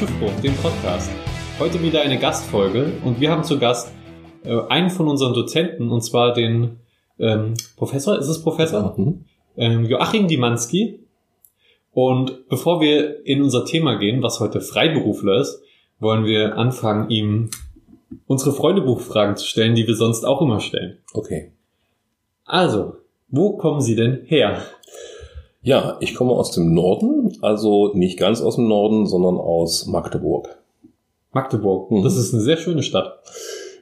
Schiffbruch, dem Podcast. Heute wieder eine Gastfolge und wir haben zu Gast äh, einen von unseren Dozenten und zwar den ähm, Professor, ist es Professor? Mhm. Ähm, Joachim Dimanski. Und bevor wir in unser Thema gehen, was heute Freiberufler ist, wollen wir anfangen, ihm unsere Freundebuchfragen zu stellen, die wir sonst auch immer stellen. Okay. Also, wo kommen Sie denn her? Ja, ich komme aus dem Norden, also nicht ganz aus dem Norden, sondern aus Magdeburg. Magdeburg. Mhm. Das ist eine sehr schöne Stadt.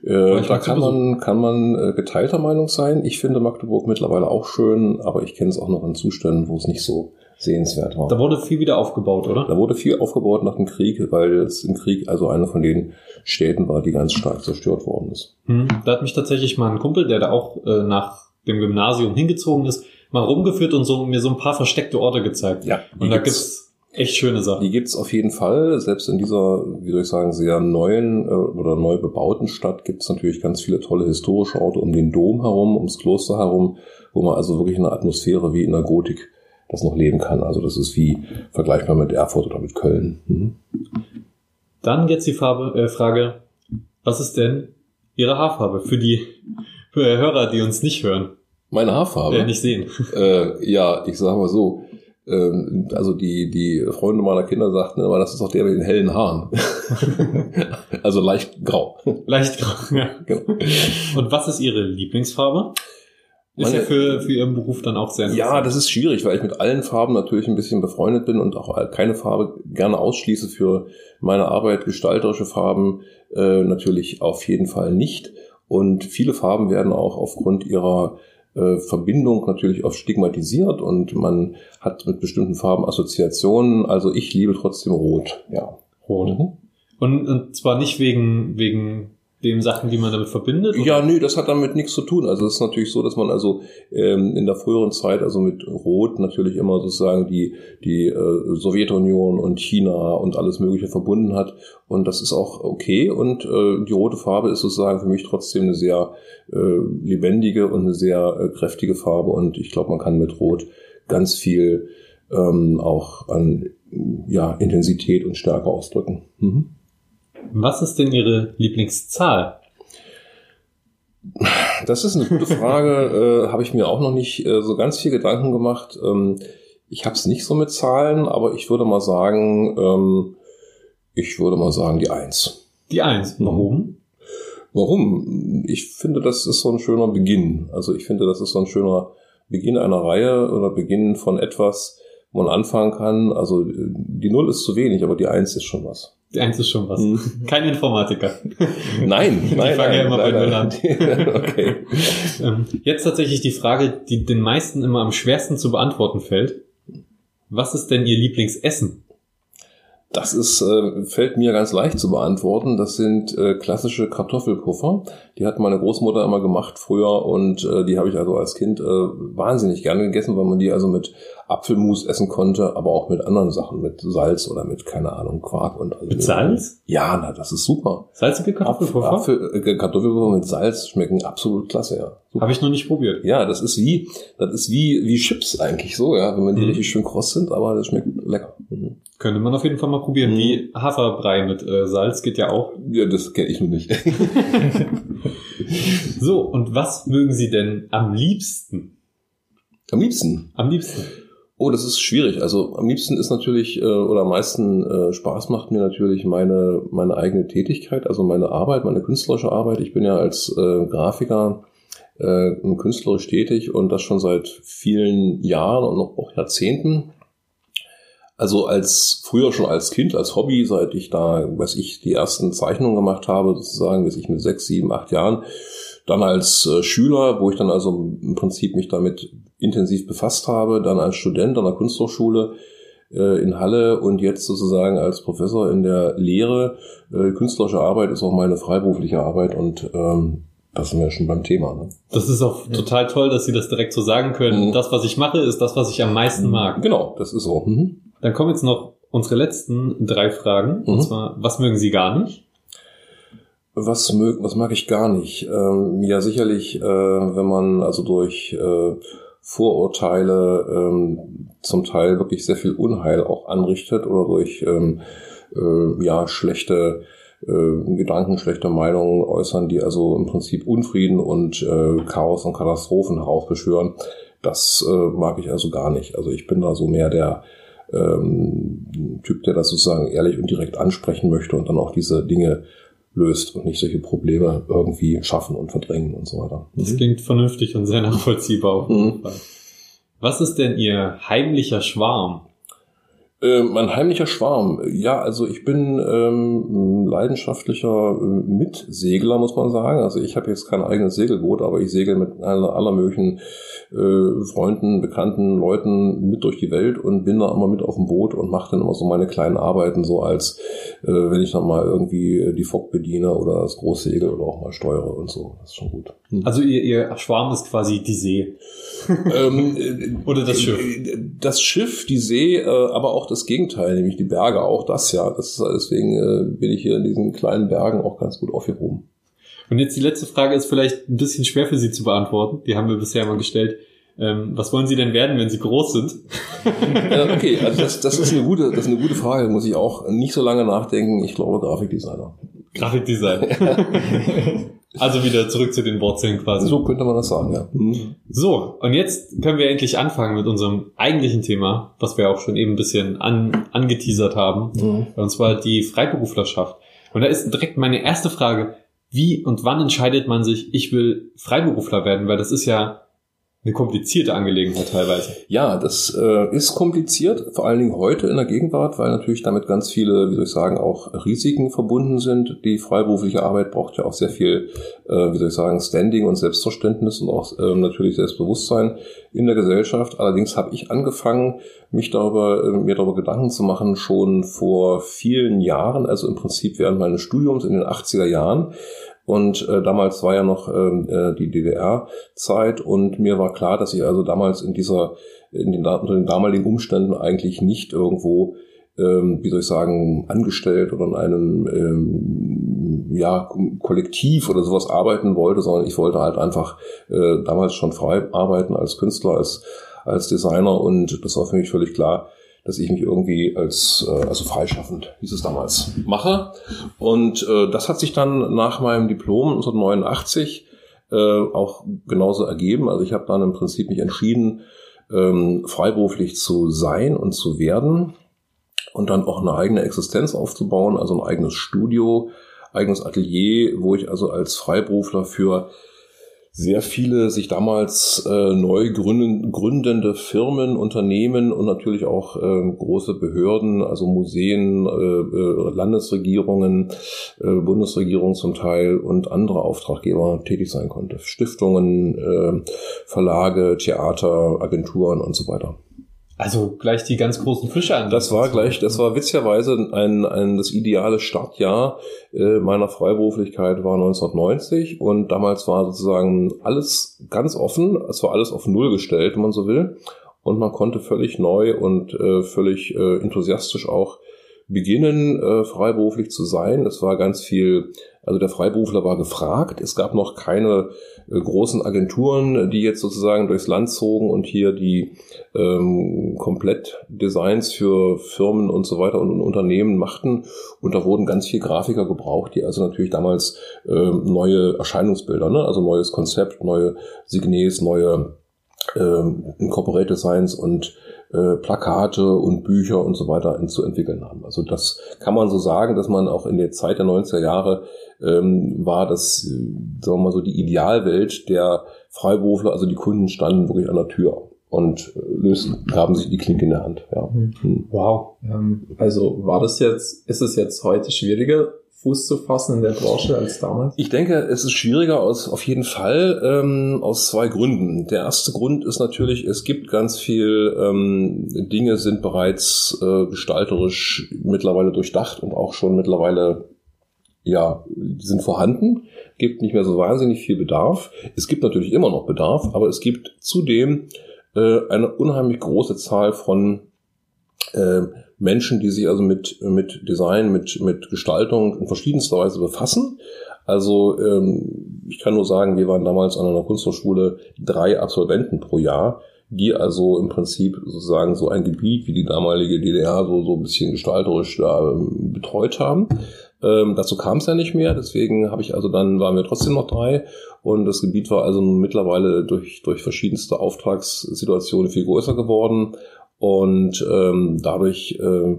Äh, da kann man, kann man äh, geteilter Meinung sein. Ich finde Magdeburg mittlerweile auch schön, aber ich kenne es auch noch in Zuständen, wo es nicht so sehenswert war. Da wurde viel wieder aufgebaut, oder? Da wurde viel aufgebaut nach dem Krieg, weil es im Krieg also eine von den Städten war, die ganz stark zerstört worden ist. Hm. Da hat mich tatsächlich mal ein Kumpel, der da auch äh, nach dem Gymnasium hingezogen ist, mal rumgeführt und so mir so ein paar versteckte Orte gezeigt. Ja, Und da gibt's echt schöne Sachen. Die gibt's auf jeden Fall. Selbst in dieser, wie soll ich sagen, sehr neuen äh, oder neu bebauten Stadt gibt's natürlich ganz viele tolle historische Orte um den Dom herum, ums Kloster herum, wo man also wirklich in einer Atmosphäre wie in der Gotik das noch leben kann. Also das ist wie vergleichbar mit Erfurt oder mit Köln. Mhm. Dann jetzt die Farbe, äh, Frage, was ist denn Ihre Haarfarbe für die für Hörer, die uns nicht hören, Meine Haarfarbe? äh, nicht sehen? Äh, ja, ich sage mal so. ähm, Also die, die Freunde meiner Kinder sagten immer, das ist doch der mit den hellen Haaren. also leicht grau. Leicht grau. Ja. Genau. Und was ist Ihre Lieblingsfarbe? Ist Meine- ja für, für Ihren Beruf dann auch sehr Ja, das ist schwierig, weil ich mit allen Farben natürlich ein bisschen befreundet bin und auch keine Farbe gerne ausschließe für meine Arbeit. Gestalterische Farben äh, natürlich auf jeden Fall nicht. Und viele Farben werden auch aufgrund ihrer Verbindung natürlich oft stigmatisiert und man hat mit bestimmten Farben Assoziationen. Also ich liebe trotzdem Rot. Ja. rot. Mhm. Und, und zwar nicht wegen, wegen den Sachen, die man damit verbindet? oder? Ja, nö, das hat damit nichts zu tun. Also es ist natürlich so, dass man also ähm, in der früheren Zeit also mit Rot natürlich immer sozusagen die die äh, Sowjetunion und China und alles Mögliche verbunden hat und das ist auch okay und äh, die rote Farbe ist sozusagen für mich trotzdem eine sehr äh, lebendige und eine sehr äh, kräftige Farbe und ich glaube, man kann mit Rot ganz viel ähm, auch an ja Intensität und Stärke ausdrücken. Mhm. Was ist denn Ihre Lieblingszahl? Das ist eine gute Frage, äh, habe ich mir auch noch nicht äh, so ganz viel Gedanken gemacht. Ähm, ich habe es nicht so mit Zahlen, aber ich würde mal sagen, ähm, ich würde mal sagen die Eins. Die Eins. Mhm. Warum? Warum? Ich finde, das ist so ein schöner Beginn. Also ich finde, das ist so ein schöner Beginn einer Reihe oder Beginn von etwas, man anfangen kann. Also äh, die Null ist zu wenig, aber die Eins ist schon was. Die Eins ist schon was. Mhm. Kein Informatiker. Nein, Die nein, fangen ja nein, immer bei nein, Null an. okay. Ähm, Jetzt tatsächlich die Frage, die den meisten immer am schwersten zu beantworten fällt. Was ist denn Ihr Lieblingsessen? Das ist, äh, fällt mir ganz leicht zu beantworten. Das sind äh, klassische Kartoffelpuffer. Die hat meine Großmutter immer gemacht früher und äh, die habe ich also als Kind äh, wahnsinnig gerne gegessen, weil man die also mit Apfelmus essen konnte, aber auch mit anderen Sachen, mit Salz oder mit, keine Ahnung, Quark und alles. Mit Salz? Ja, na, das ist super. Salzige Kartoffelpuffer? Apfel, äh, Kartoffelpuffer mit Salz schmecken absolut klasse, ja. Super. Habe ich noch nicht probiert. Ja, das ist wie, das ist wie, wie Chips eigentlich so, ja, wenn man die Mhm. richtig schön kross sind, aber das schmeckt lecker. Mhm. Könnte man auf jeden Fall mal probieren. Mhm. Wie Haferbrei mit äh, Salz geht ja auch. Ja, das kenne ich nur nicht. So, und was mögen Sie denn am liebsten? Am liebsten. Am liebsten. Oh, das ist schwierig. Also am liebsten ist natürlich, äh, oder am meisten äh, Spaß macht mir natürlich meine, meine eigene Tätigkeit, also meine Arbeit, meine künstlerische Arbeit. Ich bin ja als äh, Grafiker äh, künstlerisch tätig und das schon seit vielen Jahren und noch auch Jahrzehnten. Also als früher schon als Kind, als Hobby, seit ich da, weiß ich, die ersten Zeichnungen gemacht habe, sozusagen, bis ich mit sechs, sieben, acht Jahren, dann als äh, Schüler, wo ich dann also im Prinzip mich damit intensiv befasst habe, dann als Student an der Kunsthochschule äh, in Halle und jetzt sozusagen als Professor in der Lehre. Äh, künstlerische Arbeit ist auch meine freiberufliche Arbeit und ähm, das sind wir schon beim Thema. Ne? Das ist auch total toll, dass Sie das direkt so sagen können. Mhm. Das, was ich mache, ist das, was ich am meisten mag. Genau, das ist so. Mhm. Dann kommen jetzt noch unsere letzten drei Fragen. Und Mhm. zwar, was mögen Sie gar nicht? Was, mög, was mag ich gar nicht? Ähm, ja, sicherlich, äh, wenn man also durch äh, Vorurteile, ähm, zum Teil wirklich sehr viel Unheil auch anrichtet oder durch ähm, äh, ja schlechte äh, Gedanken, schlechte Meinungen äußern, die also im Prinzip Unfrieden und äh, Chaos und Katastrophen heraufbeschwören. Das äh, mag ich also gar nicht. Also ich bin da so mehr der ähm, Typ, der das sozusagen ehrlich und direkt ansprechen möchte und dann auch diese Dinge löst und nicht solche Probleme irgendwie schaffen und verdrängen und so weiter. Das klingt vernünftig und sehr nachvollziehbar Mhm. Was ist denn Ihr heimlicher Schwarm? Äh, mein heimlicher Schwarm. Ja, also ich bin ähm, ein leidenschaftlicher äh, Mitsegler, muss man sagen. Also ich habe jetzt kein eigenes Segelboot, aber ich segel mit aller, aller möglichen äh, Freunden, Bekannten, Leuten mit durch die Welt und bin da immer mit auf dem Boot und mache dann immer so meine kleinen Arbeiten, so als äh, wenn ich dann mal irgendwie die Fock bediene oder das Großsegel oder auch mal steuere und so. Das ist schon gut. Also Ihr, Ihr Schwarm ist quasi die See. Ähm, äh, Oder das Schiff. äh, Das Schiff, die See, äh, aber auch das Gegenteil, nämlich die Berge, auch das ja. Das, deswegen äh, bin ich hier in diesen kleinen Bergen auch ganz gut aufgehoben. Und jetzt die letzte Frage ist vielleicht ein bisschen schwer für Sie zu beantworten. Die haben wir bisher immer gestellt. Ähm, was wollen Sie denn werden, wenn Sie groß sind? Ja, okay, also das, das, ist eine gute, das ist eine gute Frage, muss ich auch nicht so lange nachdenken. Ich glaube Grafikdesigner. Grafikdesign. Also wieder zurück zu den Wurzeln quasi. So könnte man das sagen, ja. Mhm. So, und jetzt können wir endlich anfangen mit unserem eigentlichen Thema, was wir auch schon eben ein bisschen an, angeteasert haben, Mhm. und zwar die Freiberuflerschaft. Und da ist direkt meine erste Frage, wie und wann entscheidet man sich, ich will Freiberufler werden, weil das ist ja eine komplizierte Angelegenheit teilweise. Ja, das äh, ist kompliziert, vor allen Dingen heute in der Gegenwart, weil natürlich damit ganz viele, wie soll ich sagen, auch Risiken verbunden sind. Die freiberufliche Arbeit braucht ja auch sehr viel, äh, wie soll ich sagen, Standing und Selbstverständnis und auch ähm, natürlich Selbstbewusstsein in der Gesellschaft. Allerdings habe ich angefangen, mich darüber, äh, mir darüber Gedanken zu machen, schon vor vielen Jahren, also im Prinzip während meines Studiums in den 80er Jahren. Und äh, damals war ja noch ähm, äh, die DDR-Zeit und mir war klar, dass ich also damals in dieser, in den, unter den damaligen Umständen eigentlich nicht irgendwo, ähm, wie soll ich sagen, angestellt oder in einem ähm, ja, Kollektiv oder sowas arbeiten wollte, sondern ich wollte halt einfach äh, damals schon frei arbeiten als Künstler, als, als Designer. Und das war für mich völlig klar, dass ich mich irgendwie als, äh, also freischaffend, hieß es damals, mache. Und äh, das hat sich dann nach meinem Diplom 1989 äh, auch genauso ergeben. Also ich habe dann im Prinzip mich entschieden, ähm, freiberuflich zu sein und zu werden und dann auch eine eigene Existenz aufzubauen, also ein eigenes Studio, eigenes Atelier, wo ich also als Freiberufler für sehr viele sich damals äh, neu gründen, gründende Firmen, Unternehmen und natürlich auch äh, große Behörden, also Museen, äh, äh, Landesregierungen, äh, Bundesregierung zum Teil und andere Auftraggeber tätig sein konnte. Stiftungen, äh, Verlage, Theater, Agenturen und so weiter. Also gleich die ganz großen Fische an. Das war gleich, das war witzigerweise ein, ein das ideale Startjahr äh, meiner Freiberuflichkeit war 1990 und damals war sozusagen alles ganz offen, es war alles auf Null gestellt, wenn man so will, und man konnte völlig neu und äh, völlig äh, enthusiastisch auch beginnen, äh, freiberuflich zu sein. Es war ganz viel, also der Freiberufler war gefragt. Es gab noch keine äh, großen Agenturen, die jetzt sozusagen durchs Land zogen und hier die ähm, komplett Designs für Firmen und so weiter und Unternehmen machten. Und da wurden ganz viele Grafiker gebraucht, die also natürlich damals ähm, neue Erscheinungsbilder, ne? also neues Konzept, neue Signes, neue ähm, Corporate Designs und äh, Plakate und Bücher und so weiter zu entwickeln haben. Also das kann man so sagen, dass man auch in der Zeit der 90er Jahre ähm, war das, äh, sagen wir mal so, die Idealwelt der Freiberufler, also die Kunden standen wirklich an der Tür und äh, lösten, gaben sich die Klinke in der Hand. Ja. Hm. Wow. Ähm, also war das jetzt, ist es jetzt heute schwieriger, Fuß zu fassen in der Branche als damals? Ich denke, es ist schwieriger aus auf jeden Fall ähm, aus zwei Gründen. Der erste Grund ist natürlich, es gibt ganz viel ähm, Dinge sind bereits äh, gestalterisch mittlerweile durchdacht und auch schon mittlerweile ja sind vorhanden. Gibt nicht mehr so wahnsinnig viel Bedarf. Es gibt natürlich immer noch Bedarf, aber es gibt zudem äh, eine unheimlich große Zahl von äh, Menschen, die sich also mit, mit Design, mit, mit Gestaltung in verschiedenster Weise befassen. Also ähm, ich kann nur sagen, wir waren damals an einer Kunsthochschule drei Absolventen pro Jahr, die also im Prinzip sozusagen so ein Gebiet wie die damalige DDR so, so ein bisschen gestalterisch da ähm, betreut haben. Ähm, dazu kam es ja nicht mehr, deswegen habe ich also dann, waren wir trotzdem noch drei und das Gebiet war also mittlerweile durch, durch verschiedenste Auftragssituationen viel größer geworden und ähm, dadurch äh,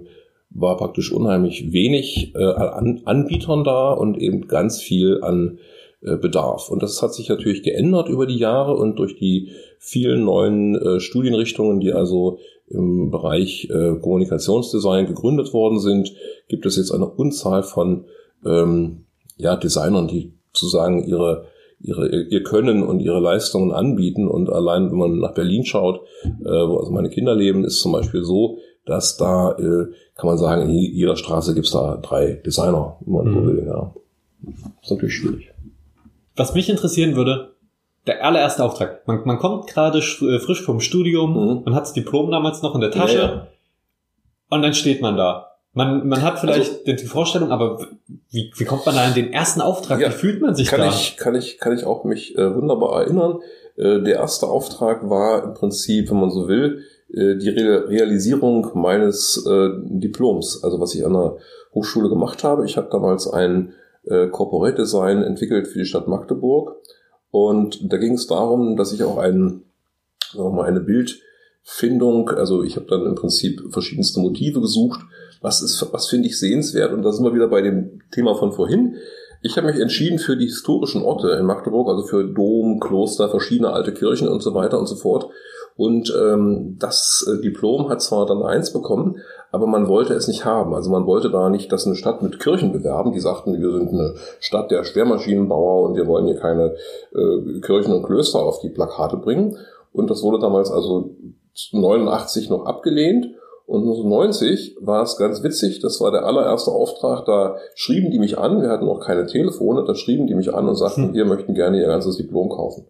war praktisch unheimlich wenig äh, an Anbietern da und eben ganz viel an äh, Bedarf. Und das hat sich natürlich geändert über die Jahre und durch die vielen neuen äh, Studienrichtungen, die also im Bereich äh, Kommunikationsdesign gegründet worden sind, gibt es jetzt eine Unzahl von ähm, ja, Designern, die sozusagen ihre ihre, ihr Können und ihre Leistungen anbieten. Und allein, wenn man nach Berlin schaut, äh, wo also meine Kinder leben, ist zum Beispiel so, dass da, äh, kann man sagen, in jeder Straße gibt's da drei Designer, wenn man so mhm. will. Ja. Das ist natürlich schwierig. Was mich interessieren würde, der allererste Auftrag. Man, man kommt gerade äh, frisch vom Studium, mhm. man hat das Diplom damals noch in der Tasche ja, ja. und dann steht man da. Man, man hat vielleicht also, die Vorstellung, aber wie, wie kommt man da in den ersten Auftrag? Ja, wie fühlt man sich kann da? Ich, kann, ich, kann ich auch mich äh, wunderbar erinnern. Äh, der erste Auftrag war im Prinzip, wenn man so will, äh, die Re Realisierung meines äh, Diploms, also was ich an der Hochschule gemacht habe. Ich habe damals ein äh, Corporate Design entwickelt für die Stadt Magdeburg und da ging es darum, dass ich auch ein, sagen wir mal, eine Bildfindung, also ich habe dann im Prinzip verschiedenste Motive gesucht, was ist, was finde ich sehenswert und da sind wir wieder bei dem Thema von vorhin. Ich habe mich entschieden für die historischen Orte in Magdeburg, also für Dom, Kloster, verschiedene alte Kirchen und so weiter und so fort. Und ähm, das äh, Diplom hat zwar dann eins bekommen, aber man wollte es nicht haben. Also man wollte da nicht, dass eine Stadt mit Kirchen bewerben. Die sagten, wir sind eine Stadt der Schwermaschinenbauer und wir wollen hier keine äh, Kirchen und Klöster auf die Plakate bringen. Und das wurde damals also 89 noch abgelehnt. Und 1990 war es ganz witzig, das war der allererste Auftrag, da schrieben die mich an, wir hatten noch keine Telefone, da schrieben die mich an und sagten, hm. wir möchten gerne ihr ganzes Diplom kaufen.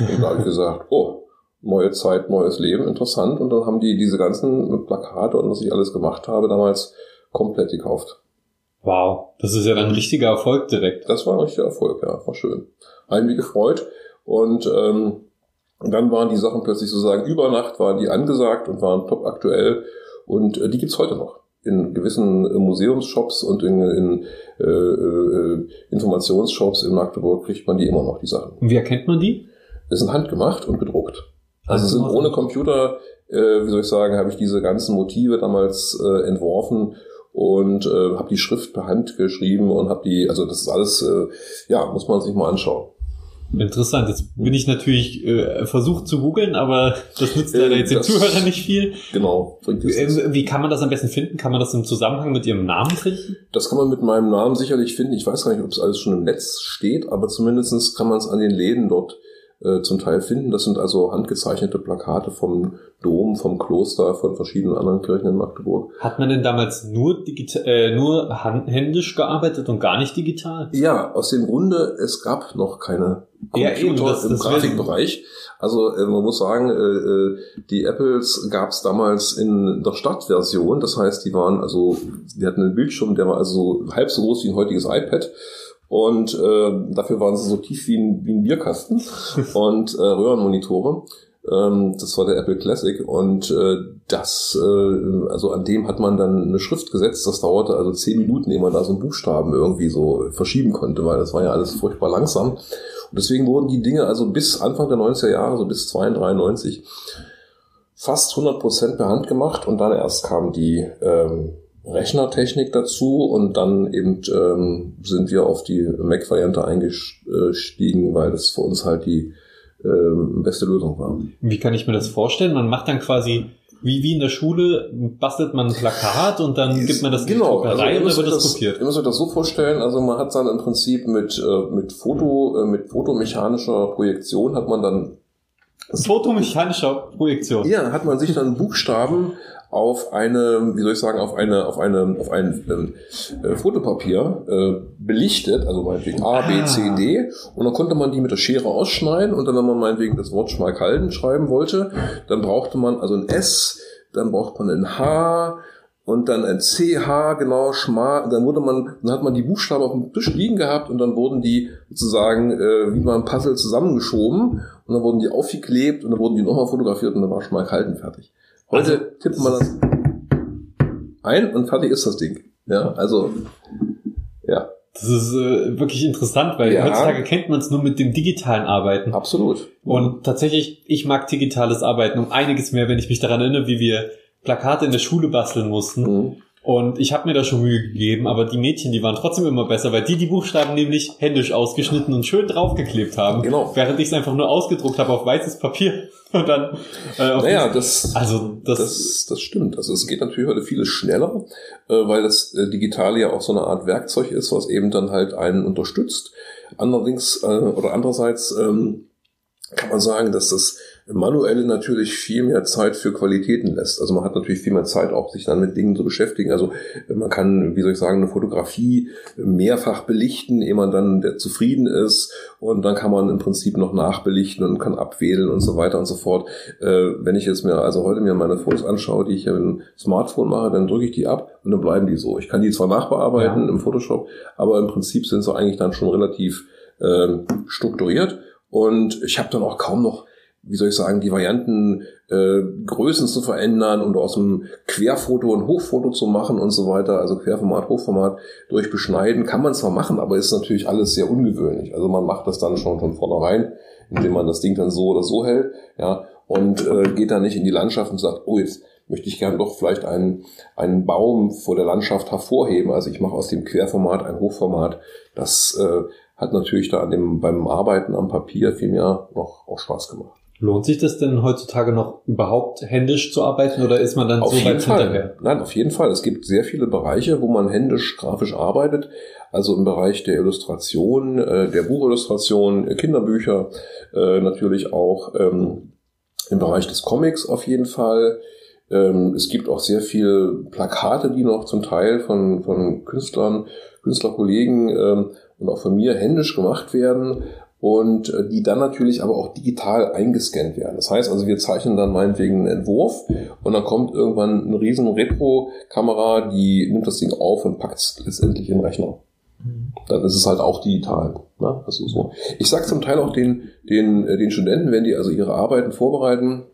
Und da habe ich gesagt, oh, neue Zeit, neues Leben, interessant. Und dann haben die diese ganzen Plakate und was ich alles gemacht habe, damals komplett gekauft. Wow, das ist ja dann ein richtiger Erfolg direkt. Das war ein richtiger Erfolg, ja, war schön. Mich gefreut. Und ähm, dann waren die Sachen plötzlich sozusagen über Nacht, waren die angesagt und waren top aktuell. Und äh, die gibt's heute noch. In gewissen äh, Museumsshops und in, in äh, äh, Informationsshops in Magdeburg kriegt man die immer noch, die Sachen. Und wie erkennt man die? Das sind handgemacht und gedruckt. Also sind ohne Computer, äh, wie soll ich sagen, habe ich diese ganzen Motive damals äh, entworfen und äh, habe die Schrift per Hand geschrieben und habe die, also das ist alles, äh, ja, muss man sich mal anschauen. Interessant. Jetzt bin ich natürlich äh, versucht zu googeln, aber das nützt leider jetzt den Zuhörern nicht viel. Genau. Ähm, wie kann man das am besten finden? Kann man das im Zusammenhang mit Ihrem Namen finden? Das kann man mit meinem Namen sicherlich finden. Ich weiß gar nicht, ob es alles schon im Netz steht, aber zumindestens kann man es an den Läden dort äh, zum Teil finden. Das sind also handgezeichnete Plakate vom Dom, vom Kloster, von verschiedenen anderen Kirchen in Magdeburg. Hat man denn damals nur, digital, äh, nur händisch gearbeitet und gar nicht digital? Ja, aus dem Grunde, es gab noch keine Computer ja, eben, das, im das Grafikbereich. Also äh, man muss sagen, äh, äh die Apples gab es damals in der Stadtversion. Das heißt, die waren also, die hatten einen Bildschirm, der war also halb so groß wie ein heutiges iPad und äh, dafür waren sie so tief wie ein, wie ein Bierkasten und äh, Röhrenmonitore. Ähm, das war der Apple Classic und äh, das, äh, also an dem hat man dann eine Schrift gesetzt. Das dauerte also zehn Minuten, ehe man da so einen Buchstaben irgendwie so verschieben konnte, weil das war ja alles furchtbar langsam. Und deswegen wurden die Dinge also bis Anfang der 90er Jahre, so bis 92, fast 100 Prozent per Hand gemacht und dann erst kam die ähm, Rechnertechnik dazu und dann eben ähm, sind wir auf die Mac-Variante eingestiegen, weil das für uns halt die ähm, beste Lösung war. Wie kann ich mir das vorstellen? Man macht dann quasi wie, wie in der Schule bastelt man ein Plakat und dann gibt man das genau, in die Druckerei also und dann wird das kopiert. Ihr müsst euch das so vorstellen, also man hat dann im Prinzip mit, äh, mit Foto, äh, mit fotomechanischer Projektion hat man dann Fotomechanischer Projektion. Ja, hat man sich dann Buchstaben auf eine, wie soll ich sagen, auf eine, auf eine, auf ein ähm, äh, Fotopapier äh, belichtet, also meinetwegen A, B, C, ah. D, und dann konnte man die mit der Schere ausschneiden und dann, wenn man meinetwegen das Wort Schmalkalden schreiben wollte, dann brauchte man also ein S, dann braucht man ein H, und dann ein CH, genau, Schma, und dann wurde man, dann hat man die Buchstaben auf dem Tisch liegen gehabt und dann wurden die sozusagen äh, wie beim Puzzle zusammengeschoben und dann wurden die aufgeklebt und dann wurden die nochmal fotografiert und dann war Schmal Kalten fertig. Heute Also, tippt man das ein und fertig ist das Ding. Ja, also, ja, Das ist äh, wirklich interessant, weil Ja. heutzutage kennt man es nur mit dem digitalen Arbeiten. absolut. Und tatsächlich, ich mag digitales Arbeiten um einiges mehr, wenn ich mich daran erinnere, wie wir Plakate in der Schule basteln mussten. Mhm. Und ich habe mir da schon Mühe gegeben, aber die Mädchen, die waren trotzdem immer besser, weil die die Buchstaben nämlich händisch ausgeschnitten und schön draufgeklebt haben. Genau. Während ich es einfach nur ausgedruckt habe auf weißes Papier und dann äh, auf Naja, das, Also das, Das, das stimmt. Also es geht natürlich heute vieles schneller, äh, weil das äh, Digitale ja auch so eine Art Werkzeug ist, was eben dann halt einen unterstützt. Allerdings äh, oder andererseits ähm, kann man sagen, dass das Manuelle natürlich viel mehr Zeit für Qualitäten lässt. Also man hat natürlich viel mehr Zeit, auch sich dann mit Dingen zu beschäftigen. Also man kann, wie soll ich sagen, eine Fotografie mehrfach belichten, ehe man dann der zufrieden ist. Und dann kann man im Prinzip noch nachbelichten und kann abwählen und so weiter und so fort. Äh, wenn ich jetzt mir also heute mir meine Fotos anschaue, die ich ja mit dem Smartphone mache, dann drücke ich die ab und dann bleiben die so. Ich kann die zwar nachbearbeiten Ja. im Photoshop, aber im Prinzip sind sie eigentlich dann schon relativ ähm, strukturiert. Und ich habe dann auch kaum noch, wie soll ich sagen, die Varianten äh, Größen zu verändern und aus dem Querfoto ein Hochfoto zu machen und so weiter. Also Querformat, Hochformat durch Beschneiden kann man zwar machen, aber ist natürlich alles sehr ungewöhnlich. Also man macht das dann schon von vornherein, indem man das Ding dann so oder so hält, ja, und äh, geht dann nicht in die Landschaft und sagt, oh, jetzt möchte ich gern doch vielleicht einen, einen Baum vor der Landschaft hervorheben. Also ich mache aus dem Querformat ein Hochformat. Das äh, hat natürlich da an dem, beim Arbeiten am Papier viel mehr noch auch Spaß gemacht. Lohnt sich das denn heutzutage noch überhaupt händisch zu arbeiten oder ist man dann Auf so weit Fall. hinterher? Nein, auf jeden Fall. Es gibt sehr viele Bereiche, wo man händisch grafisch arbeitet. Also im Bereich der Illustration, äh, der Buchillustration, äh, Kinderbücher, äh, natürlich auch ähm, im Bereich des Comics auf jeden Fall. Ähm, es gibt auch sehr viel Plakate, die noch zum Teil von, von Künstlern, Künstlerkollegen ähm, und auch von mir händisch gemacht werden und äh, die dann natürlich aber auch digital eingescannt werden. Das heißt also, wir zeichnen dann meinetwegen einen Entwurf und dann kommt irgendwann eine riesen Retro-Kamera, die nimmt das Ding auf und packt es letztendlich in den Rechner. Dann ist es halt auch digital. Ne? Also so. Ich sage zum Teil auch den, den, äh, den Studenten, wenn die also ihre Arbeiten vorbereiten,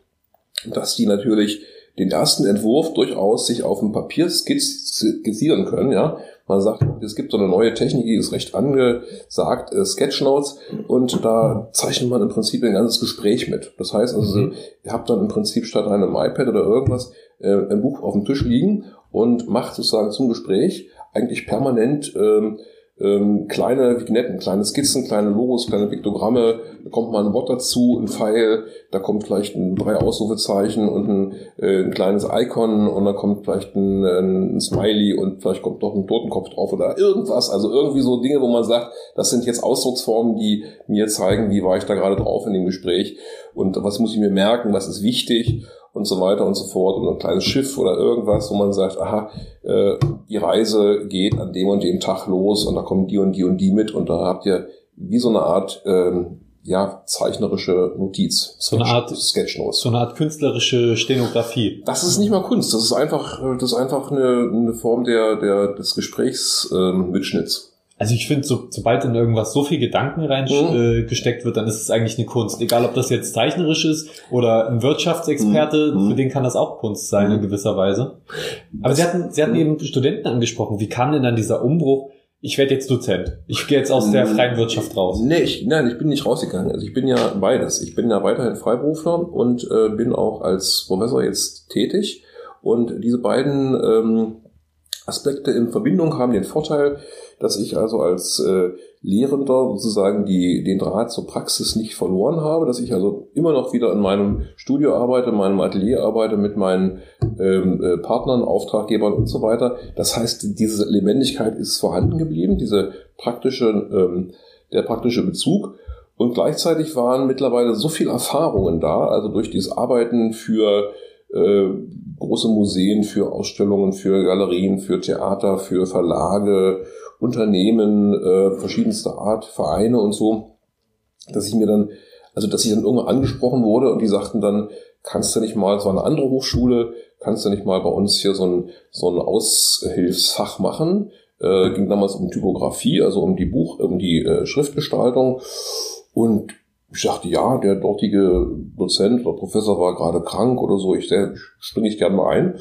dass die natürlich den ersten Entwurf durchaus sich auf dem Papier skizz- skizzieren können. Ja, man sagt, es gibt so eine neue Technik, die ist recht angesagt, äh, Sketchnotes, und da zeichnet man im Prinzip ein ganzes Gespräch mit. Das heißt also, Mhm. ihr habt dann im Prinzip statt einem iPad oder irgendwas äh, ein Buch auf dem Tisch liegen und macht sozusagen zum Gespräch eigentlich permanent ähm, ähm, kleine Vignetten, kleine Skizzen, kleine Logos, kleine Piktogramme, da kommt mal ein Wort dazu, ein Pfeil, da kommt vielleicht ein drei Ausrufezeichen und ein, äh, ein kleines Icon. Und dann kommt vielleicht ein, ein Smiley und vielleicht kommt doch ein Totenkopf drauf oder irgendwas, also irgendwie so Dinge, wo man sagt, das sind jetzt Ausdrucksformen, die mir zeigen, wie war ich da gerade drauf in dem Gespräch und was muss ich mir merken, was ist wichtig und so weiter und so fort und ein kleines Schiff oder irgendwas, wo man sagt, aha, äh, die Reise geht an dem und dem Tag los und da kommen die und die und die mit und da habt ihr wie so eine Art ähm, ja zeichnerische Notiz, So eine Art- Sketchnotes. So eine Art künstlerische Stenografie. Das ist nicht mal Kunst, das ist einfach, äh, das ist einfach eine, eine Form der, der des Gesprächs ähm, Mitschnitts. Also ich finde, so, sobald in irgendwas so viel Gedanken Mhm. reingesteckt äh, gesteckt wird, dann ist es eigentlich eine Kunst. Egal, ob das jetzt zeichnerisch ist oder ein Wirtschaftsexperte, Mhm. für den kann das auch Kunst sein in Mhm. gewisser Weise. Aber Sie hatten, Sie hatten Mhm. eben Studenten angesprochen. Wie kam denn dann dieser Umbruch? Ich werde jetzt Dozent. Ich gehe jetzt aus der Mhm. freien Wirtschaft raus. Nee, ich, nein, ich bin nicht rausgegangen. Also ich bin ja beides. Ich bin ja weiterhin Freiberufler und äh, bin auch als Professor jetzt tätig. Und diese beiden ähm, Aspekte in Verbindung haben den Vorteil, dass ich also als äh, Lehrender sozusagen die, den Draht zur Praxis nicht verloren habe, dass ich also immer noch wieder in meinem Studio arbeite, in meinem Atelier arbeite mit meinen ähm, äh, Partnern, Auftraggebern und so weiter. Das heißt, diese Lebendigkeit ist vorhanden geblieben, diese praktische, ähm, der praktische Bezug. Und gleichzeitig waren mittlerweile so viele Erfahrungen da, also durch dieses Arbeiten für äh, große Museen, für Ausstellungen, für Galerien, für Theater, für Verlage, Unternehmen äh, verschiedenster Art, Vereine und so, dass ich mir dann, also dass ich dann irgendwann angesprochen wurde und die sagten dann, kannst du nicht mal, es war eine andere Hochschule, kannst du nicht mal bei uns hier so ein, so ein Aushilfsfach machen? Äh, ging damals um Typografie, also um die Buch, um die äh, Schriftgestaltung. Und ich dachte, ja, der dortige Dozent oder Professor war gerade krank oder so, ich springe ich gerne mal ein.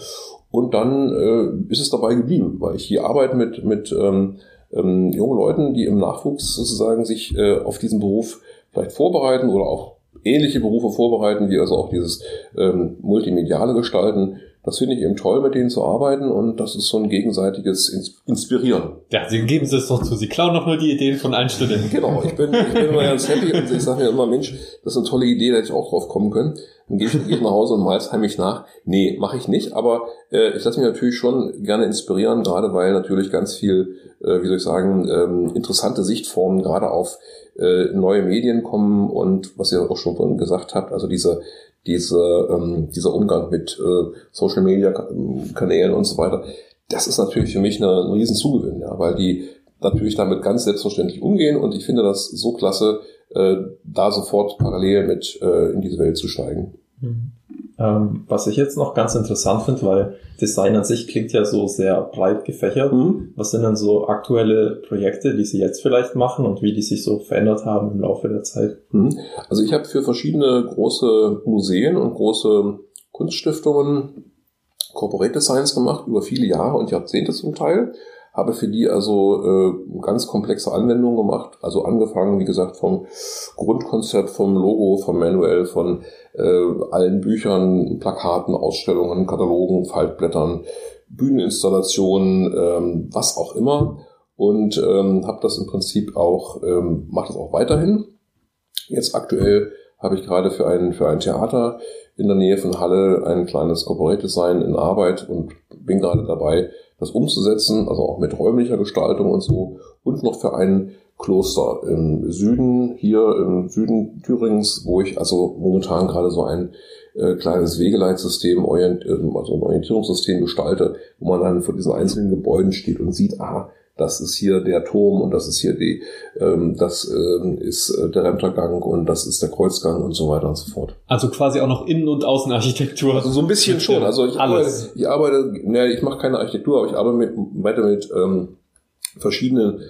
Und dann äh, ist es dabei geblieben, weil ich hier arbeite mit, mit ähm, ähm, jungen Leuten, die im Nachwuchs sozusagen sich äh, auf diesen Beruf vielleicht vorbereiten oder auch ähnliche Berufe vorbereiten, wie also auch dieses ähm, multimediale Gestalten. Das finde ich eben toll, mit denen zu arbeiten und das ist so ein gegenseitiges Inspirieren. Ja, Sie geben es doch zu. Sie klauen noch nur die Ideen von allen Studenten. Genau, ich bin, ich bin immer ganz happy und ich sage mir immer, Mensch, das ist eine tolle Idee, da hätte ich auch drauf kommen können. Dann gehe ich, gehe ich nach Hause und mal's heimlich nach. Nee, mache ich nicht, aber äh, ich lasse mich natürlich schon gerne inspirieren, gerade weil natürlich ganz viel, äh, wie soll ich sagen, ähm, interessante Sichtformen gerade auf äh, neue Medien kommen und was ihr auch schon gesagt habt, also diese diese, ähm, dieser Umgang mit äh, Social Media Kanälen und so weiter, das ist natürlich für mich eine, ein riesen Zugewinn, ja, weil die natürlich damit ganz selbstverständlich umgehen und ich finde das so klasse, äh, da sofort parallel mit äh, in diese Welt zu steigen. Mhm. Ähm, was ich jetzt noch ganz interessant finde, weil Design an sich klingt ja so sehr breit gefächert. Mhm. Was sind denn so aktuelle Projekte, die Sie jetzt vielleicht machen und wie die sich so verändert haben im Laufe der Zeit? Mhm. Also ich habe für verschiedene große Museen und große Kunststiftungen Corporate Designs gemacht über viele Jahre und Jahrzehnte zum Teil habe für die also äh, ganz komplexe Anwendungen gemacht. Also angefangen, wie gesagt, vom Grundkonzept, vom Logo, vom Manual, von allen Büchern, Plakaten, Ausstellungen, Katalogen, Faltblättern, Bühneninstallationen, ähm, was auch immer. Und ähm, habe das im Prinzip auch, ähm, mache das auch weiterhin. Jetzt aktuell habe ich gerade für ein, für ein Theater in der Nähe von Halle ein kleines Corporate Design in Arbeit und bin gerade dabei, das umzusetzen, also auch mit räumlicher Gestaltung und so. Und noch für ein Kloster im Süden, hier im Süden Thürings, wo ich also momentan gerade so ein äh, kleines Wegeleitsystem, orient, ähm, also ein Orientierungssystem gestalte, wo man dann vor diesen einzelnen Gebäuden steht und sieht, ah, das ist hier der Turm und das ist hier die, ähm, das ähm, ist äh, der Rentergang und das ist der Kreuzgang und so weiter und so fort. Also quasi auch noch Innen- und Außenarchitektur. Also so ein bisschen schon. Also ich Alles. arbeite, ich arbeite, ne, ich mache keine Architektur, aber ich arbeite mit, weiter mit ähm, verschiedenen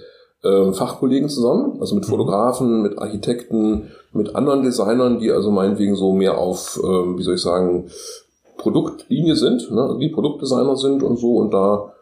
ähm, Fachkollegen zusammen, also mit mhm. Fotografen, mit Architekten, mit anderen Designern, die also meinetwegen so mehr auf, ähm, wie soll ich sagen, Produktlinie sind, ne, die Produktdesigner sind und so und da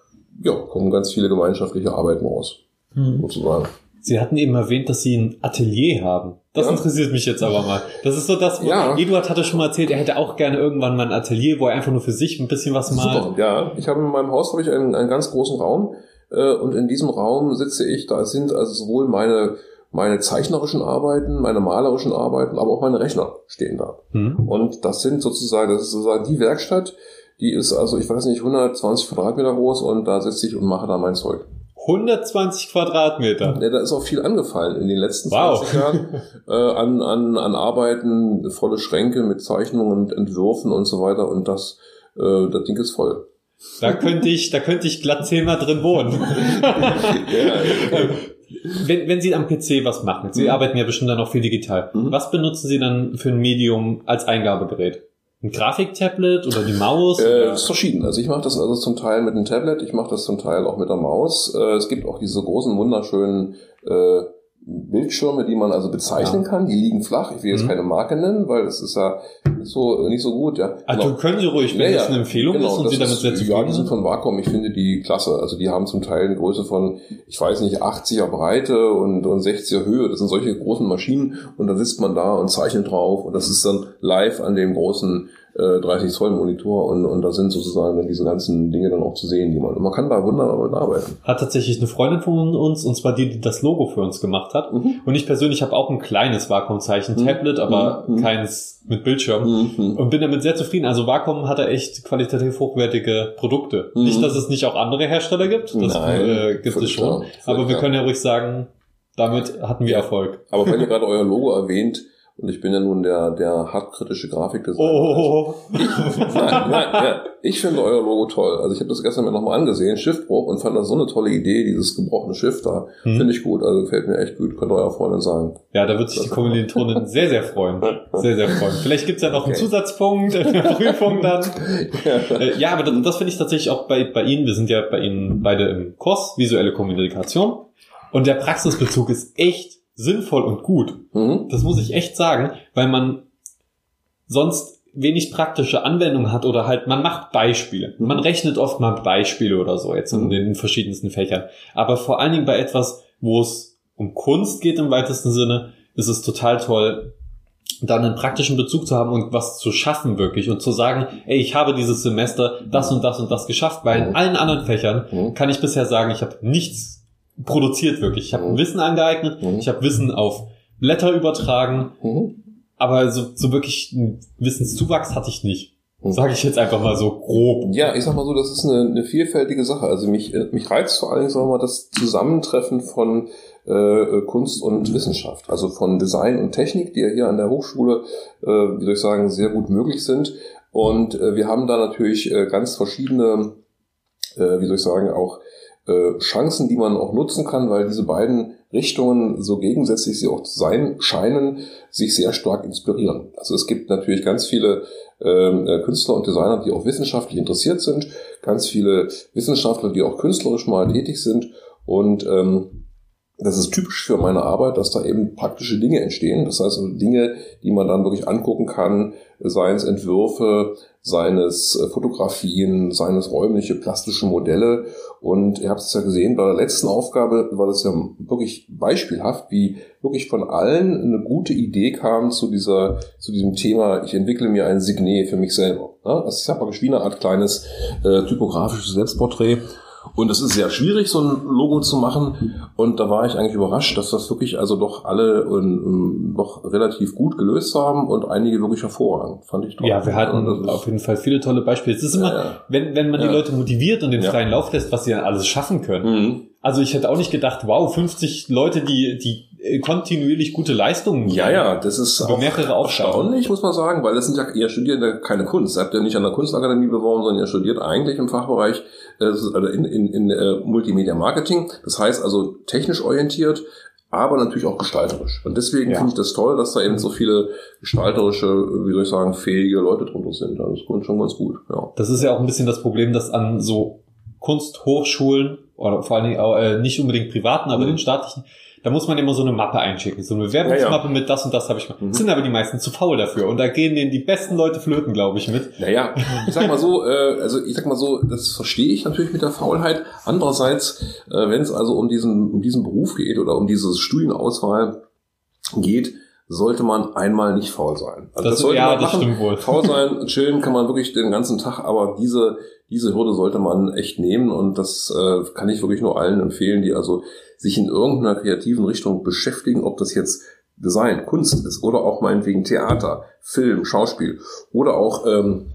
ja, kommen ganz viele gemeinschaftliche Arbeiten raus, mhm. sozusagen. Sie hatten eben erwähnt, dass Sie ein Atelier haben. Das ja. interessiert mich jetzt aber mal. Das ist so das, wo ja. Eduard hatte schon mal erzählt, er hätte auch gerne irgendwann mal ein Atelier, wo er einfach nur für sich ein bisschen was malt. Super, ja. Ich habe in meinem Haus habe ich einen, einen ganz großen Raum äh, und in diesem Raum sitze ich, da sind also sowohl meine meine zeichnerischen Arbeiten, meine malerischen Arbeiten, aber auch meine Rechner stehen da. Mhm. Und das sind sozusagen, das ist sozusagen die Werkstatt, die ist also, ich weiß nicht, 120 Quadratmeter groß und da sitze ich und mache da mein Zeug. 120 Quadratmeter. Ja, da ist auch viel angefallen in den letzten wow. 20 Jahren äh, an, an, an Arbeiten, volle Schränke mit Zeichnungen und Entwürfen und so weiter und das, äh, das Ding ist voll. Da könnte ich, da könnte ich glatt zehnmal drin wohnen. ja, wenn, wenn Sie am PC was machen, Sie mhm. arbeiten ja bestimmt dann auch viel digital. Mhm. Was benutzen Sie dann für ein Medium als Eingabegerät? Ein Grafiktablet oder die Maus? Äh, das ist verschieden. Also ich mache das also zum Teil mit einem Tablet, ich mache das zum Teil auch mit der Maus. Äh, es gibt auch diese großen, wunderschönen äh, Bildschirme, die man also bezeichnen ja. kann. Die liegen flach. Ich will jetzt mhm. keine Marke nennen, weil das ist ja nicht so, nicht so gut. Ja. Also genau. können Sie ruhig, wenn ja, das eine Empfehlung genau, ist und Sie damit sehr zufrieden Ja, die sind von Wacom. Ich finde die klasse. Also die haben zum Teil eine Größe von, ich weiß nicht, 80er Breite und, und 60er Höhe. Das sind solche großen Maschinen und da sitzt man da und zeichnet drauf und das ist dann live an dem großen 30 äh, Zoll Monitor und, und da sind sozusagen dann diese ganzen Dinge dann auch zu sehen, die man, man kann da wunderbar mit arbeiten. Hat tatsächlich eine Freundin von uns, und zwar die, die das Logo für uns gemacht hat. Mhm. Und ich persönlich habe auch ein kleines Wacom-Zeichen, mhm. Aber mhm. keins mit Bildschirm mhm. und bin damit sehr zufrieden. Also Wacom hat da echt qualitativ hochwertige Produkte. Mhm. Nicht, dass es nicht auch andere Hersteller gibt, das Nein, äh, gibt es schon. Klar, aber wir können ja ruhig sagen, damit hatten wir Erfolg. Aber wenn ihr gerade euer Logo erwähnt, Und ich bin ja nun der, der hartkritische Grafikdesigner. Oh, Also ich, nein, nein, ja, ich finde euer Logo toll. Also ich habe das gestern mir nochmal angesehen, Schiffbruch, und fand das so eine tolle Idee, dieses gebrochene Schiff da. Hm. Finde ich gut, also gefällt mir echt gut. Könnt ihr eurer Freundin sagen. Ja, da wird sich die Kommilitonin sehr, sehr freuen. Sehr, sehr freuen. Vielleicht gibt's ja noch einen Okay. Zusatzpunkt in der Prüfung dann. Äh, ja, aber das, das finde ich tatsächlich auch bei, bei Ihnen. Wir sind ja bei Ihnen beide im Kurs visuelle Kommunikation. Und der Praxisbezug ist echt sinnvoll und gut. Mhm. Das muss ich echt sagen, weil man sonst wenig praktische Anwendung hat oder halt man macht Beispiele. Mhm. Man rechnet oft mal Beispiele oder so jetzt in Mhm. den verschiedensten Fächern. Aber vor allen Dingen bei etwas, wo es um Kunst geht im weitesten Sinne, ist es total toll, dann einen praktischen Bezug zu haben und was zu schaffen wirklich und zu sagen, ey, ich habe dieses Semester das und das und das geschafft, weil in Mhm. allen anderen Fächern Mhm. kann ich bisher sagen, ich habe nichts produziert wirklich. Ich habe Mhm. Wissen angeeignet, Mhm. ich habe Wissen auf Blätter übertragen, Mhm. aber so, so wirklich einen Wissenszuwachs hatte ich nicht. Mhm. Sage ich jetzt einfach mal so grob. Ja, ich sag mal so, das ist eine, eine vielfältige Sache. Also mich, äh, mich reizt vor allen Dingen, sagen wir mal, das Zusammentreffen von äh, Kunst und Wissenschaft. Also von Design und Technik, die ja hier an der Hochschule, äh, wie soll ich sagen, sehr gut möglich sind. Und äh, wir haben da natürlich äh, ganz verschiedene, äh, wie soll ich sagen, auch äh, Chancen, die man auch nutzen kann, weil diese beiden Richtungen, so gegensätzlich sie auch zu sein scheinen, sich sehr stark inspirieren. Also es gibt natürlich ganz viele ähm, äh, Künstler und Designer, die auch wissenschaftlich interessiert sind, ganz viele Wissenschaftler, die auch künstlerisch mal tätig sind und ähm, das ist typisch für meine Arbeit, dass da eben praktische Dinge entstehen. Das heißt, also Dinge, die man dann wirklich angucken kann, seien es Entwürfe, seien es äh, Fotografien, seien es räumliche, plastische Modelle. Und ihr habt es ja gesehen, bei der letzten Aufgabe war das ja wirklich beispielhaft, wie wirklich von allen eine gute Idee kam zu dieser, zu diesem Thema, ich entwickle mir ein Signet für mich selber. Das ist ja praktisch wie eine Art kleines äh, typografisches Selbstporträt. Und es ist sehr schwierig, so ein Logo zu machen. Und da war ich eigentlich überrascht, dass das wirklich also doch alle ähm, doch relativ gut gelöst haben und einige wirklich hervorragend. Fand ich toll. Ja, wir hatten Und auf jeden Fall viele tolle Beispiele. Es ist immer, Ja, ja. wenn, wenn man die Ja. Leute motiviert und den freien Lauf lässt, was sie dann alles schaffen können. Mhm. Also ich hätte auch nicht gedacht, wow, 50 Leute, die, die kontinuierlich gute Leistungen Ja, ja, das ist auch mehrere erstaunlich, muss man sagen, weil das sind ja, ihr studiert ja keine Kunst. Ihr habt ja nicht an der Kunstakademie beworben, sondern ihr studiert eigentlich im Fachbereich, äh, also in, in, in äh, Multimedia Marketing. Das heißt also technisch orientiert, aber natürlich auch gestalterisch. Und deswegen Ja. finde ich das toll, dass da eben so viele gestalterische, wie soll ich sagen, fähige Leute drunter sind. Das ist schon ganz gut, ja. Das ist ja auch ein bisschen das Problem, dass an so Kunsthochschulen oder vor allen Dingen auch, äh, nicht unbedingt privaten, aber Mhm. den staatlichen, da muss man immer so eine Mappe einschicken, so eine Bewerbungsmappe mit das und das habe ich gemacht. Mhm. Sind aber die meisten zu faul dafür und da gehen denen die besten Leute flöten, glaube ich, mit. Naja, ich sag mal so, äh, also ich sag mal so, das verstehe ich natürlich mit der Faulheit. Andererseits, äh, wenn es also um diesen, um diesen Beruf geht oder um diese Studienauswahl geht, sollte man einmal nicht faul sein. Also Das- sollte ja, man das stimmt wohl. Faul sein, chillen kann man wirklich den ganzen Tag, aber diese, diese Hürde sollte man echt nehmen und das äh, kann ich wirklich nur allen empfehlen, die also sich in irgendeiner kreativen Richtung beschäftigen, ob das jetzt Design, Kunst ist oder auch meinetwegen Theater, Film, Schauspiel oder auch ähm,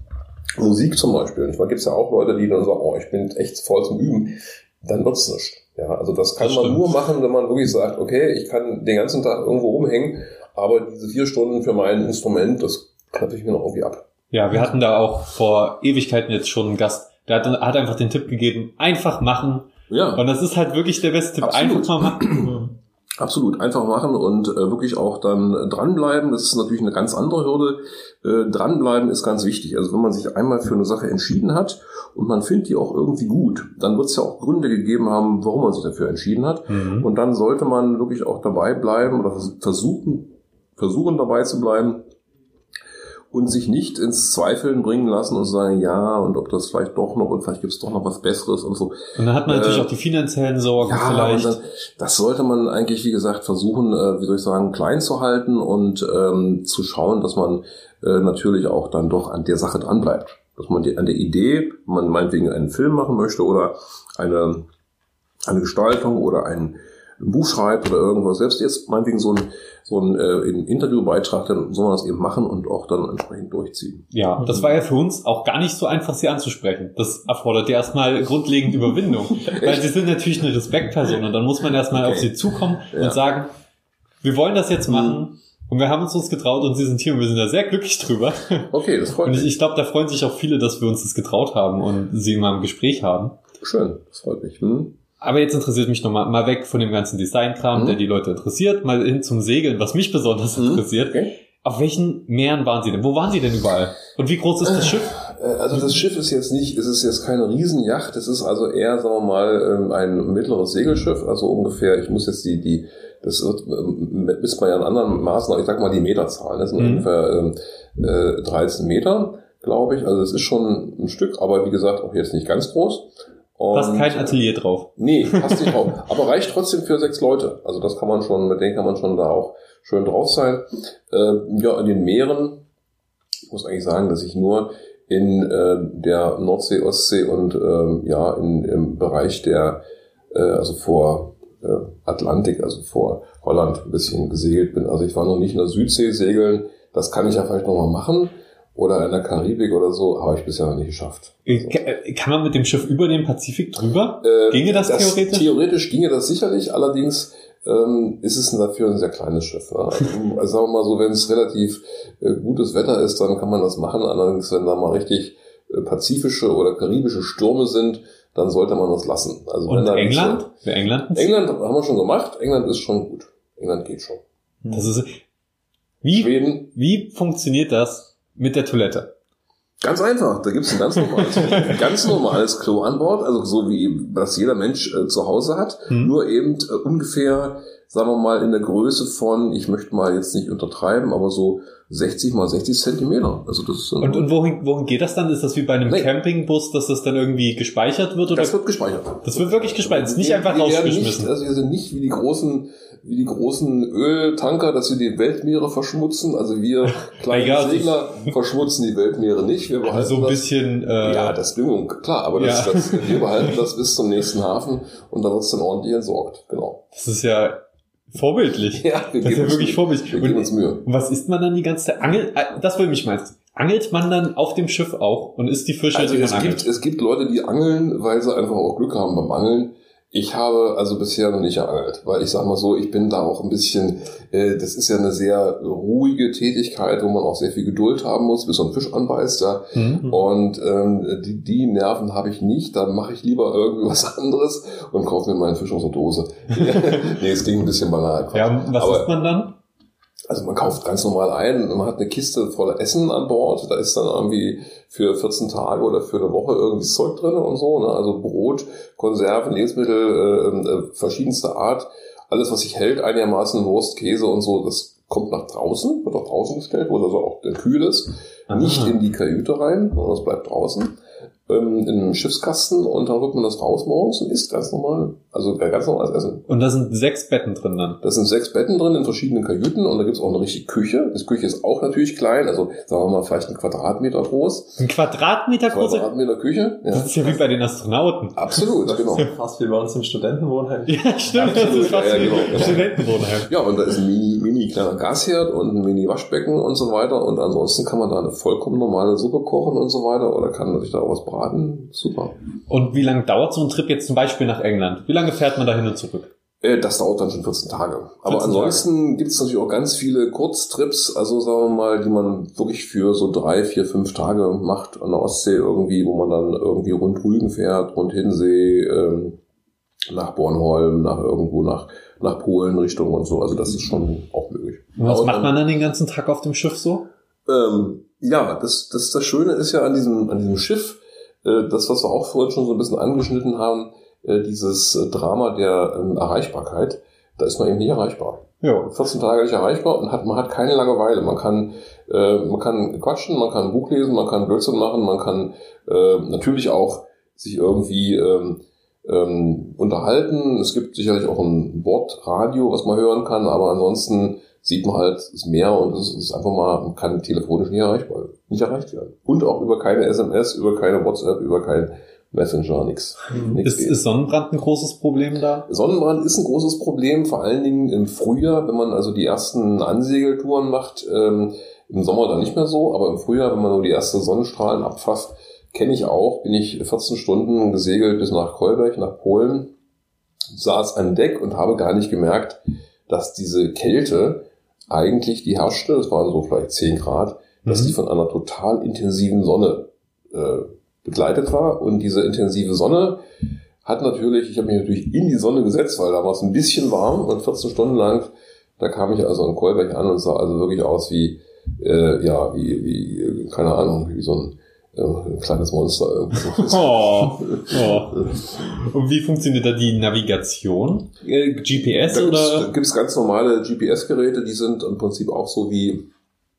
Musik zum Beispiel. Meine, gibt es ja auch Leute, die dann sagen, oh, ich bin echt voll zum Üben. Dann wird's nicht. Ja, also das kann Das man stimmt. nur machen, wenn man wirklich sagt, okay, ich kann den ganzen Tag irgendwo rumhängen, aber diese vier Stunden für mein Instrument, das klappe ich mir noch irgendwie ab. Ja, wir hatten da auch vor Ewigkeiten jetzt schon einen Gast, der hat, hat einfach den Tipp gegeben, einfach machen. Ja. Und das ist halt wirklich der beste Tipp. Absolut. Einfach mal machen. Absolut, einfach machen und äh, wirklich auch dann dranbleiben. Das ist natürlich eine ganz andere Hürde. Äh, dranbleiben ist ganz wichtig. Also wenn man sich einmal für eine Sache entschieden hat und man findet die auch irgendwie gut, dann wird es ja auch Gründe gegeben haben, warum man sich dafür entschieden hat. Mhm. Und dann sollte man wirklich auch dabei bleiben oder vers- versuchen, versuchen dabei zu bleiben und sich nicht ins Zweifeln bringen lassen und sagen, ja, und ob das vielleicht doch noch und vielleicht gibt es doch noch was Besseres und so. Und dann hat man natürlich Äh, auch die finanziellen Sorgen Ja, vielleicht. und das, sollte man eigentlich, wie gesagt, versuchen, äh, wie soll ich sagen, klein zu halten und ähm, zu schauen, dass man äh, natürlich auch dann doch an der Sache dran bleibt. Dass man die, an der Idee, man meinetwegen einen Film machen möchte oder eine, eine Gestaltung oder ein Buch schreibt oder irgendwas, selbst jetzt meinetwegen so ein, so ein äh, Interviewbeitrag, dann soll man das eben machen und auch dann entsprechend durchziehen. Ja, das war ja für uns auch gar nicht so einfach, sie anzusprechen. Das erfordert ja erstmal grundlegend Überwindung. Weil sie sind natürlich eine Respektperson und dann muss man erstmal Okay. auf sie zukommen Ja. und sagen, wir wollen das jetzt machen. Und wir haben uns das getraut und sie sind hier und wir sind da sehr glücklich drüber. Okay, das freut Und mich. ich, ich glaube, da freuen sich auch viele, dass wir uns das getraut haben und sie mal im Gespräch haben. Schön, das freut mich. Hm? Aber jetzt interessiert mich nochmal mal weg von dem ganzen Designkram, Mhm. der die Leute interessiert, mal hin zum Segeln, was mich besonders Mhm. interessiert. Okay. Auf welchen Meeren waren Sie denn? Wo waren Sie denn überall? Und wie groß ist das Schiff? Äh, Also das Schiff ist jetzt nicht, es ist jetzt keine Riesenjacht, es ist also eher, sagen wir mal, ähm, ein mittleres Segelschiff, also ungefähr, ich muss jetzt die, die, das wird, ähm, misst man ja in anderen Maßen, aber ich sag mal die Meterzahl, das sind Mhm. ungefähr ähm, äh, 13 Meter, glaube ich, also es ist schon ein Stück, aber wie gesagt, auch jetzt nicht ganz groß. Und, Passt kein Atelier drauf. Nee, passt nicht drauf. Aber reicht trotzdem für sechs Leute. Also das kann man schon, mit denen kann man schon da auch schön drauf sein. Äh, ja, in den Meeren, ich muss eigentlich sagen, dass ich nur in äh, der Nordsee, Ostsee und ähm, ja, in, im Bereich der, äh, also vor äh, Atlantik, also vor Holland ein bisschen gesegelt bin. Also ich war noch nicht in der Südsee segeln. Das kann ich ja vielleicht nochmal machen. Oder in der Karibik oder so, habe ich bisher noch nicht geschafft. Äh, Ka- äh, Kann man mit dem Schiff über den Pazifik drüber? Äh, Ginge das theoretisch? Theoretisch ginge das sicherlich, allerdings ähm, ist es dafür ein sehr kleines Schiff. Ne? Also sagen wir mal so, wenn es relativ äh, gutes Wetter ist, dann kann man das machen. Allerdings, wenn da mal richtig äh, pazifische oder karibische Stürme sind, dann sollte man das lassen. Also wenn Und da England? Wer England? So, England haben wir schon gemacht. England ist schon gut. England geht schon. Das ist, wie, Schweden, wie funktioniert das mit der Toilette? Ganz einfach, da gibt's ein ganz normales, ganz normales Klo an Bord, also so wie das jeder Mensch äh, zu Hause hat, Hm. nur eben äh, ungefähr, sagen wir mal, in der Größe von, ich möchte mal jetzt nicht untertreiben, aber so 60 mal 60 Zentimeter. Also das ist Und, und wohin, wohin geht das dann? Ist das wie bei einem Nee. Campingbus, dass das dann irgendwie gespeichert wird? Oder? das wird gespeichert. Das wird wirklich gespeichert, ist nicht Wir- einfach werden rausgeschmissen. Nicht, also wir sind nicht wie die großen, wie die großen Öltanker, dass wir die Weltmeere verschmutzen. Also wir kleine Ja, das- Segler verschmutzen die Weltmeere nicht. Wir behalten so ein das, bisschen, äh, Ja, das Düngung, klar, aber das, Ja. das, wir behalten das bis zum nächsten Hafen und da wird's dann ordentlich entsorgt. Genau. das ist ja vorbildlich. Ja, wir Das ist ja wirklich vorbildlich. Wir geben uns Mühe. und was isst man dann die ganze Zeit? Angel, äh, das würde mich interessieren. Angelt man dann auf dem Schiff auch und isst die Fische, Also die man es angelt? gibt, es gibt Leute, die angeln, weil sie einfach auch Glück haben beim Angeln. Ich habe also bisher noch nicht geangelt, weil ich sage mal so, ich bin da auch ein bisschen, äh, das ist ja eine sehr ruhige Tätigkeit, wo man auch sehr viel Geduld haben muss, bis so ein Fisch anbeißt, ja. Hm? Und ähm, die, die Nerven habe ich nicht, da mache ich lieber irgendwie was anderes und kaufe mir meinen Fisch aus der Dose. nee, es klingt ein bisschen banal. Ja, was Aber- isst man dann? Also man kauft ganz normal ein, man hat eine Kiste voller Essen an Bord, da ist dann irgendwie für 14 Tage oder für eine Woche irgendwie Zeug drin und so, ne? also Brot, Konserven, Lebensmittel äh, äh, verschiedenster Art, alles was sich hält, einigermaßen Wurst, Käse und so, das kommt nach draußen, wird auch draußen gestellt, wo es also auch kühl ist, nicht in die Kajüte rein, sondern es bleibt draußen, ähm, in einem Schiffskasten und dann rückt man das raus morgens und isst ganz normal, also ganz normales Essen. Und da sind sechs Betten drin dann. Da sind sechs Betten drin in verschiedenen Kajüten und da gibt's auch eine richtige Küche. Das Küche ist auch natürlich klein, also sagen wir mal vielleicht ein Quadratmeter groß. Ein Quadratmeter große. Quadratmeter Küche. Ja. Das ist ja wie bei den Astronauten. Absolut, Das genau. ist fast wie bei uns im Studentenwohnheim. Ja, stimmt. Das ist fast Ja, ja, wie im genau. Studentenwohnheim. Ja, und da ist ein mini, mini kleiner Gasherd und ein mini Waschbecken und so weiter. Und ansonsten kann man da eine vollkommen normale Suppe kochen und so weiter oder kann sich da auch was braten. Super. Und wie lange dauert so ein Trip jetzt zum Beispiel nach England? Wie lange fährt man da hin und zurück? Äh, Das dauert dann schon 14 Tage. Aber 14 ansonsten gibt's natürlich auch ganz viele Kurztrips, also sagen wir mal, die man wirklich für so drei, vier, fünf Tage macht an der Ostsee irgendwie, wo man dann irgendwie rund Rügen fährt, rund Hinsee, ähm, nach Bornholm, nach irgendwo nach, nach Polen Richtung und so. Also das ist schon auch möglich. Und was Aber macht man dann den ganzen Tag auf dem Schiff so? ähm, ja, das, das, das Schöne ist ja an diesem, an diesem Schiff, äh, das, was wir auch vorhin schon so ein bisschen angeschnitten haben, äh, dieses äh, Drama der ähm, Erreichbarkeit, da ist man eben nicht erreichbar. Ja. 14 Tage nicht erreichbar und hat, man hat keine Langeweile. Man kann, äh, man kann quatschen, man kann ein Buch lesen, man kann Blödsinn machen, man kann äh, natürlich auch sich irgendwie ähm, ähm, unterhalten. Es gibt sicherlich auch ein Bordradio, was man hören kann, aber ansonsten sieht man halt das Meer und es ist einfach mal, man kann telefonisch nicht erreichbar, nicht erreicht werden. Und auch über keine SMS, über keine WhatsApp, über kein Messenger, nix. nix Ist, ist Sonnenbrand ein großes Problem da? Sonnenbrand ist ein großes Problem, vor allen Dingen im Frühjahr, wenn man also die ersten Ansegeltouren macht. Ähm, Im Sommer dann nicht mehr so, aber im Frühjahr, wenn man so die ersten Sonnenstrahlen abfasst, kenne ich auch, bin ich 14 Stunden gesegelt bis nach Kolberg, nach Polen, saß an Deck und habe gar nicht gemerkt, dass diese Kälte eigentlich die herrschte, das waren so vielleicht 10 Grad, dass Mhm. die von einer total intensiven Sonne äh, begleitet war. Und diese intensive Sonne hat natürlich, ich habe mich natürlich in die Sonne gesetzt, weil da war es ein bisschen warm und 14 Stunden lang, da kam ich also in Kolberg an und sah also wirklich aus wie, äh, ja, wie, wie, keine Ahnung, wie so ein, ein kleines Monster. irgendwie so. Oh, oh. Und wie funktioniert da die Navigation? Äh, GPS Da oder? gibt's ganz normale GPS-Geräte, die sind im Prinzip auch so wie,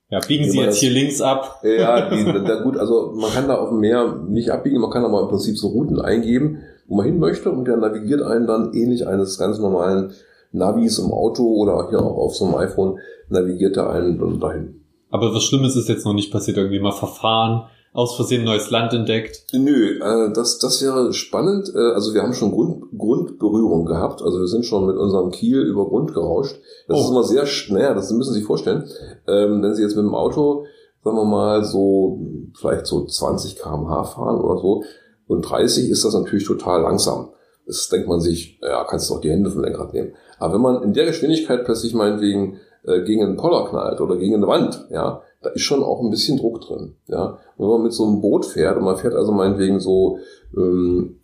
Ja, biegen Sie jetzt das- hier links ab. ja, die, da gut, also man kann da auf dem Meer nicht abbiegen, man kann aber im Prinzip so Routen eingeben, wo man hin möchte und der navigiert einen dann ähnlich eines ganz normalen Navis im Auto oder hier auch auf so einem iPhone navigiert er einen dann dahin. Aber was Schlimmes ist jetzt noch nicht passiert. Irgendwie mal verfahren, aus Versehen neues Land entdeckt. Nö, äh, das, das wäre spannend. Äh, also wir haben schon Grund, Grundberührung gehabt. Also wir sind schon mit unserem Kiel über Grund gerauscht. Das Oh. ist immer sehr schnell, das müssen Sie sich vorstellen. Ähm, wenn Sie jetzt mit dem Auto, sagen wir mal, so vielleicht so 20 km/h fahren oder so und 30 ist das natürlich total langsam. Das denkt man sich, ja, kannst du doch die Hände vom Lenkrad nehmen. Aber wenn man in der Geschwindigkeit plötzlich meinetwegen äh, gegen einen Poller knallt oder gegen eine Wand, ja, da ist schon auch ein bisschen Druck drin. Ja. Und wenn man mit so einem Boot fährt und man fährt also meinetwegen so, ähm,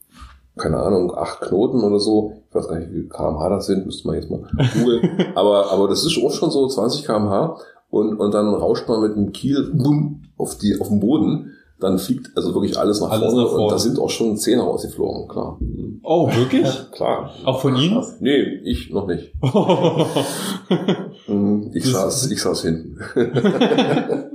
keine Ahnung, acht Knoten oder so, ich weiß gar nicht, wie viel kmh das sind, müsste man jetzt mal googeln, aber, aber das ist auch schon so 20 kmh und, und dann rauscht man mit dem Kiel bumm, auf, die, auf den Boden, dann fliegt also wirklich alles nach, Alles vorne, nach vorne. und da sind auch schon Zähne rausgeflogen, klar. Oh, wirklich? Klar. Auch von Ihnen? Nee, ich noch nicht. Hm, Ich saß, ich saß hinten.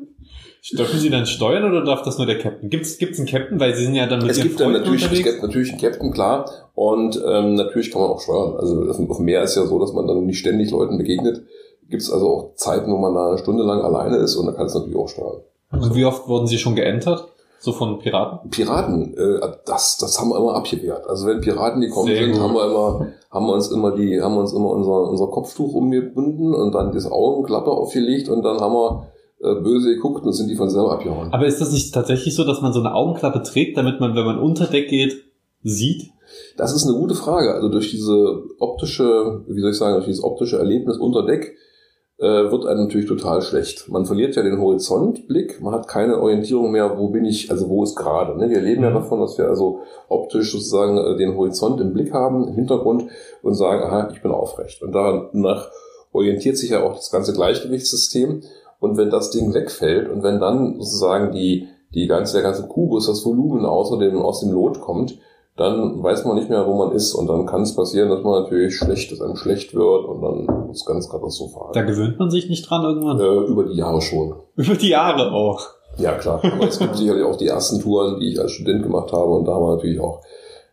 Dürfen Sie dann steuern oder darf das nur der Captain? Gibt's gibt's einen Captain, weil Sie sind ja dann mit Es gibt dann natürlich, es unterwegs? gibt natürlich einen Captain, klar. Und ähm, natürlich kann man auch steuern. Also auf dem auf dem Meer ist ja so, dass man dann nicht ständig Leuten begegnet. Gibt es also auch Zeiten, wo man da eine Stunde lang alleine ist und dann kann es natürlich auch steuern. Und wie oft wurden Sie schon geentert? So von Piraten? Piraten, äh, das, das haben wir immer abgewehrt. Also wenn Piraten gekommen Sehr sind, gut. haben wir immer, haben wir uns immer die, haben wir uns immer unser, unser Kopftuch umgebunden und dann das Augenklappe aufgelegt und dann haben wir äh, böse geguckt und sind die von selber abgehauen. Aber ist das nicht tatsächlich so, dass man so eine Augenklappe trägt, damit man, wenn man unter Deck geht, sieht? Das ist eine gute Frage. Also durch diese optische, wie soll ich sagen, durch dieses optische Erlebnis unter Deck wird einem natürlich total schlecht. Man verliert ja den Horizontblick, man hat keine Orientierung mehr, wo bin ich, also wo ist gerade. Ne? Wir leben ja Mhm. davon, dass wir also optisch sozusagen äh, den Horizont im Blick haben, im Hintergrund und sagen, aha, ich bin aufrecht. Und danach orientiert sich ja auch das ganze Gleichgewichtssystem. Und wenn das Ding wegfällt und wenn dann sozusagen die, die ganze, der ganze Kubus, das Volumen außer dem, aus dem Lot kommt, dann weiß man nicht mehr, wo man ist. Und dann kann es passieren, dass man natürlich schlecht, dass einem schlecht wird und dann ist es ganz katastrophal. Da gewöhnt man sich nicht dran irgendwann. Äh, über die Jahre schon. Über die Jahre auch. Ja, klar. Aber es gibt sicherlich auch die ersten Touren, die ich als Student gemacht habe. Und da haben wir natürlich auch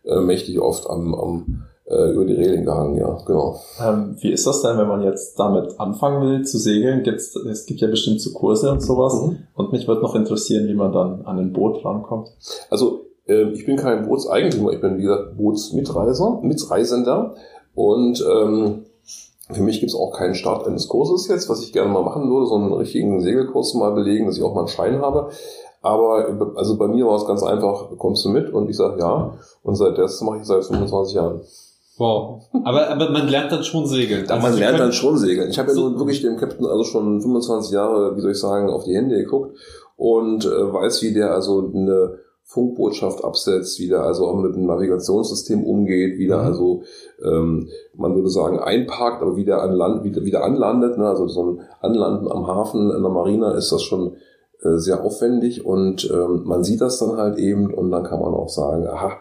äh, mächtig oft am, am äh, über die Reling gehangen, ja, genau. Ähm, wie ist das denn, wenn man jetzt damit anfangen will zu segeln? Gibt's, es gibt ja bestimmt so Kurse und sowas. Mhm. Und mich würde noch interessieren, wie man dann an ein Boot rankommt. Also äh, ich bin kein Bootseigentümer, ich bin wie gesagt Bootsmitreiser, Mitreisender und ähm, für mich gibt es auch keinen Start eines Kurses jetzt, was ich gerne mal machen würde, so einen richtigen Segelkurs mal belegen, dass ich auch mal einen Schein habe. Aber also bei mir war es ganz einfach, kommst du mit? Und ich sage ja. Und seit das mache ich seit 25 Jahren. Wow. Aber, aber man lernt dann schon segeln. Also man lernt dann schon segeln. Ich habe ja So- nun wirklich dem Captain also schon 25 Jahre, wie soll ich sagen, auf die Hände geguckt und äh, weiß, wie der also eine Funkbotschaft absetzt, wie der also auch mit dem Navigationssystem umgeht, wie der Mhm. also, ähm, man würde sagen, einparkt, aber wie der an Land, wieder, wieder anlandet. Ne? Also so ein Anlanden am Hafen in der Marina ist das schon äh, sehr aufwendig und ähm, man sieht das dann halt eben und dann kann man auch sagen, aha,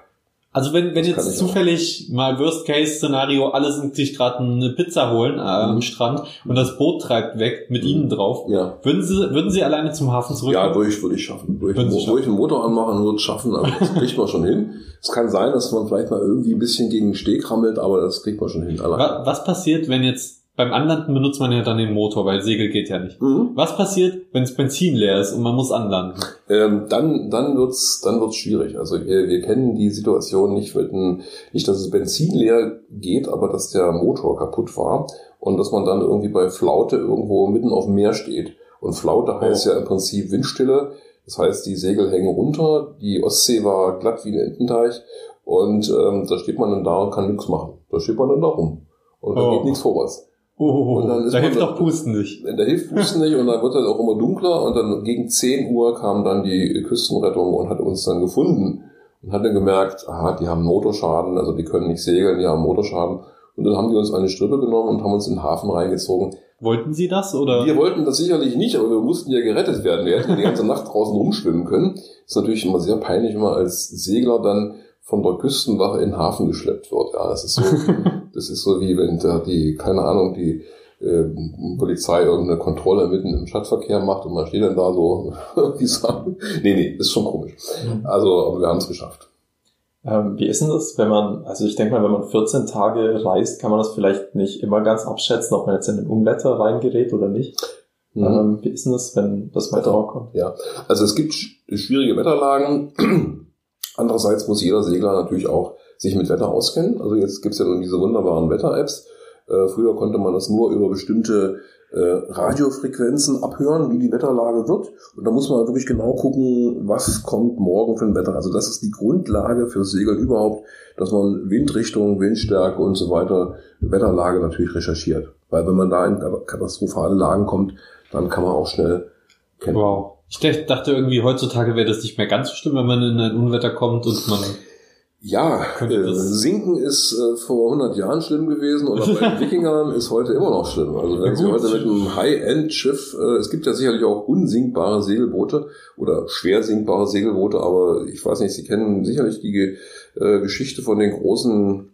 Also wenn, wenn Das jetzt ich auch. zufällig mal Worst-Case-Szenario, alle sind sich gerade eine Pizza holen äh, am Mhm. Strand und das Boot treibt weg mit Mhm. ihnen drauf, ja, würden Sie, würden Sie alleine zum Hafen zurück? Ja, durch würde ich schaffen. Durch, Würden Sie wo, wo ich einen Motor anmachen würde, schaffen. Also das kriegt man schon hin. Es kann sein, dass man vielleicht mal irgendwie ein bisschen gegen den Steg rammelt, aber das kriegt man schon hin. Allein. Wa- Was passiert, wenn jetzt beim Anlanden benutzt man ja dann den Motor, weil Segel geht ja nicht. Mhm. Was passiert, wenn das Benzin leer ist und man muss anlanden? Ähm, dann dann wird's dann wird's schwierig. Also wir, wir kennen die Situation nicht mit einem, nicht, dass es Benzin leer geht, aber dass der Motor kaputt war und dass man dann irgendwie bei Flaute irgendwo mitten auf dem Meer steht. Und Flaute heißt Oh. ja im Prinzip Windstille. Das heißt, die Segel hängen runter, die Ostsee war glatt wie ein Ententeich und ähm, da steht man dann da und kann nichts machen. Da steht man dann da rum und da Oh. geht nichts vorwärts. Oh, und dann da hilft doch Pusten nicht. Da hilft Pusten nicht und dann wird dann auch immer dunkler und dann gegen 10 Uhr kam dann die Küstenrettung und hat uns dann gefunden und hat dann gemerkt, aha, die haben Motorschaden, also die können nicht segeln, die haben Motorschaden. Und dann haben die uns eine Strippe genommen und haben uns in den Hafen reingezogen. Wollten Sie das oder? Wir wollten das sicherlich nicht, aber wir mussten ja gerettet werden. Wir hätten die ganze Nacht draußen rumschwimmen können. Das ist natürlich immer sehr peinlich, wenn man als Segler dann von der Küstenwache in den Hafen geschleppt wird. Ja, das ist so, das ist so wie wenn da die, keine Ahnung, die äh, Polizei irgendeine Kontrolle mitten im Stadtverkehr macht und man steht dann da so, wie sagen, nee, nee, ist schon komisch. Mhm. Also, aber wir haben es geschafft. Ähm, wie ist denn das, wenn man, also ich denke mal, wenn man 14 Tage reist, kann man das vielleicht nicht immer ganz abschätzen, ob man jetzt in den Unwetter reingerät oder nicht. Mhm. Ähm, wie ist denn das, wenn das Wetter auch kommt? Ja, also es gibt schwierige Wetterlagen. Andererseits muss jeder Segler natürlich auch sich mit Wetter auskennen. Also jetzt gibt's ja nun diese wunderbaren Wetter-Apps. Äh, früher konnte man das nur über bestimmte äh, Radiofrequenzen abhören, wie die Wetterlage wird. Und da muss man wirklich genau gucken, was kommt morgen für ein Wetter. Also das ist die Grundlage für Segeln überhaupt, dass man Windrichtung, Windstärke und so weiter, Wetterlage natürlich recherchiert. Weil wenn man da in katastrophale Lagen kommt, dann kann man auch schnell kennen. Wow. Ich dachte irgendwie, heutzutage wäre das nicht mehr ganz so schlimm, wenn man in ein Unwetter kommt und man... Ja, äh, Sinken ist äh, vor 100 Jahren schlimm gewesen und bei den Wikingern ist heute immer noch schlimm. Also wenn Sie heute mit einem High-End-Schiff, äh, es gibt ja sicherlich auch unsinkbare Segelboote oder schwer sinkbare Segelboote, aber ich weiß nicht, Sie kennen sicherlich die äh, Geschichte von den großen,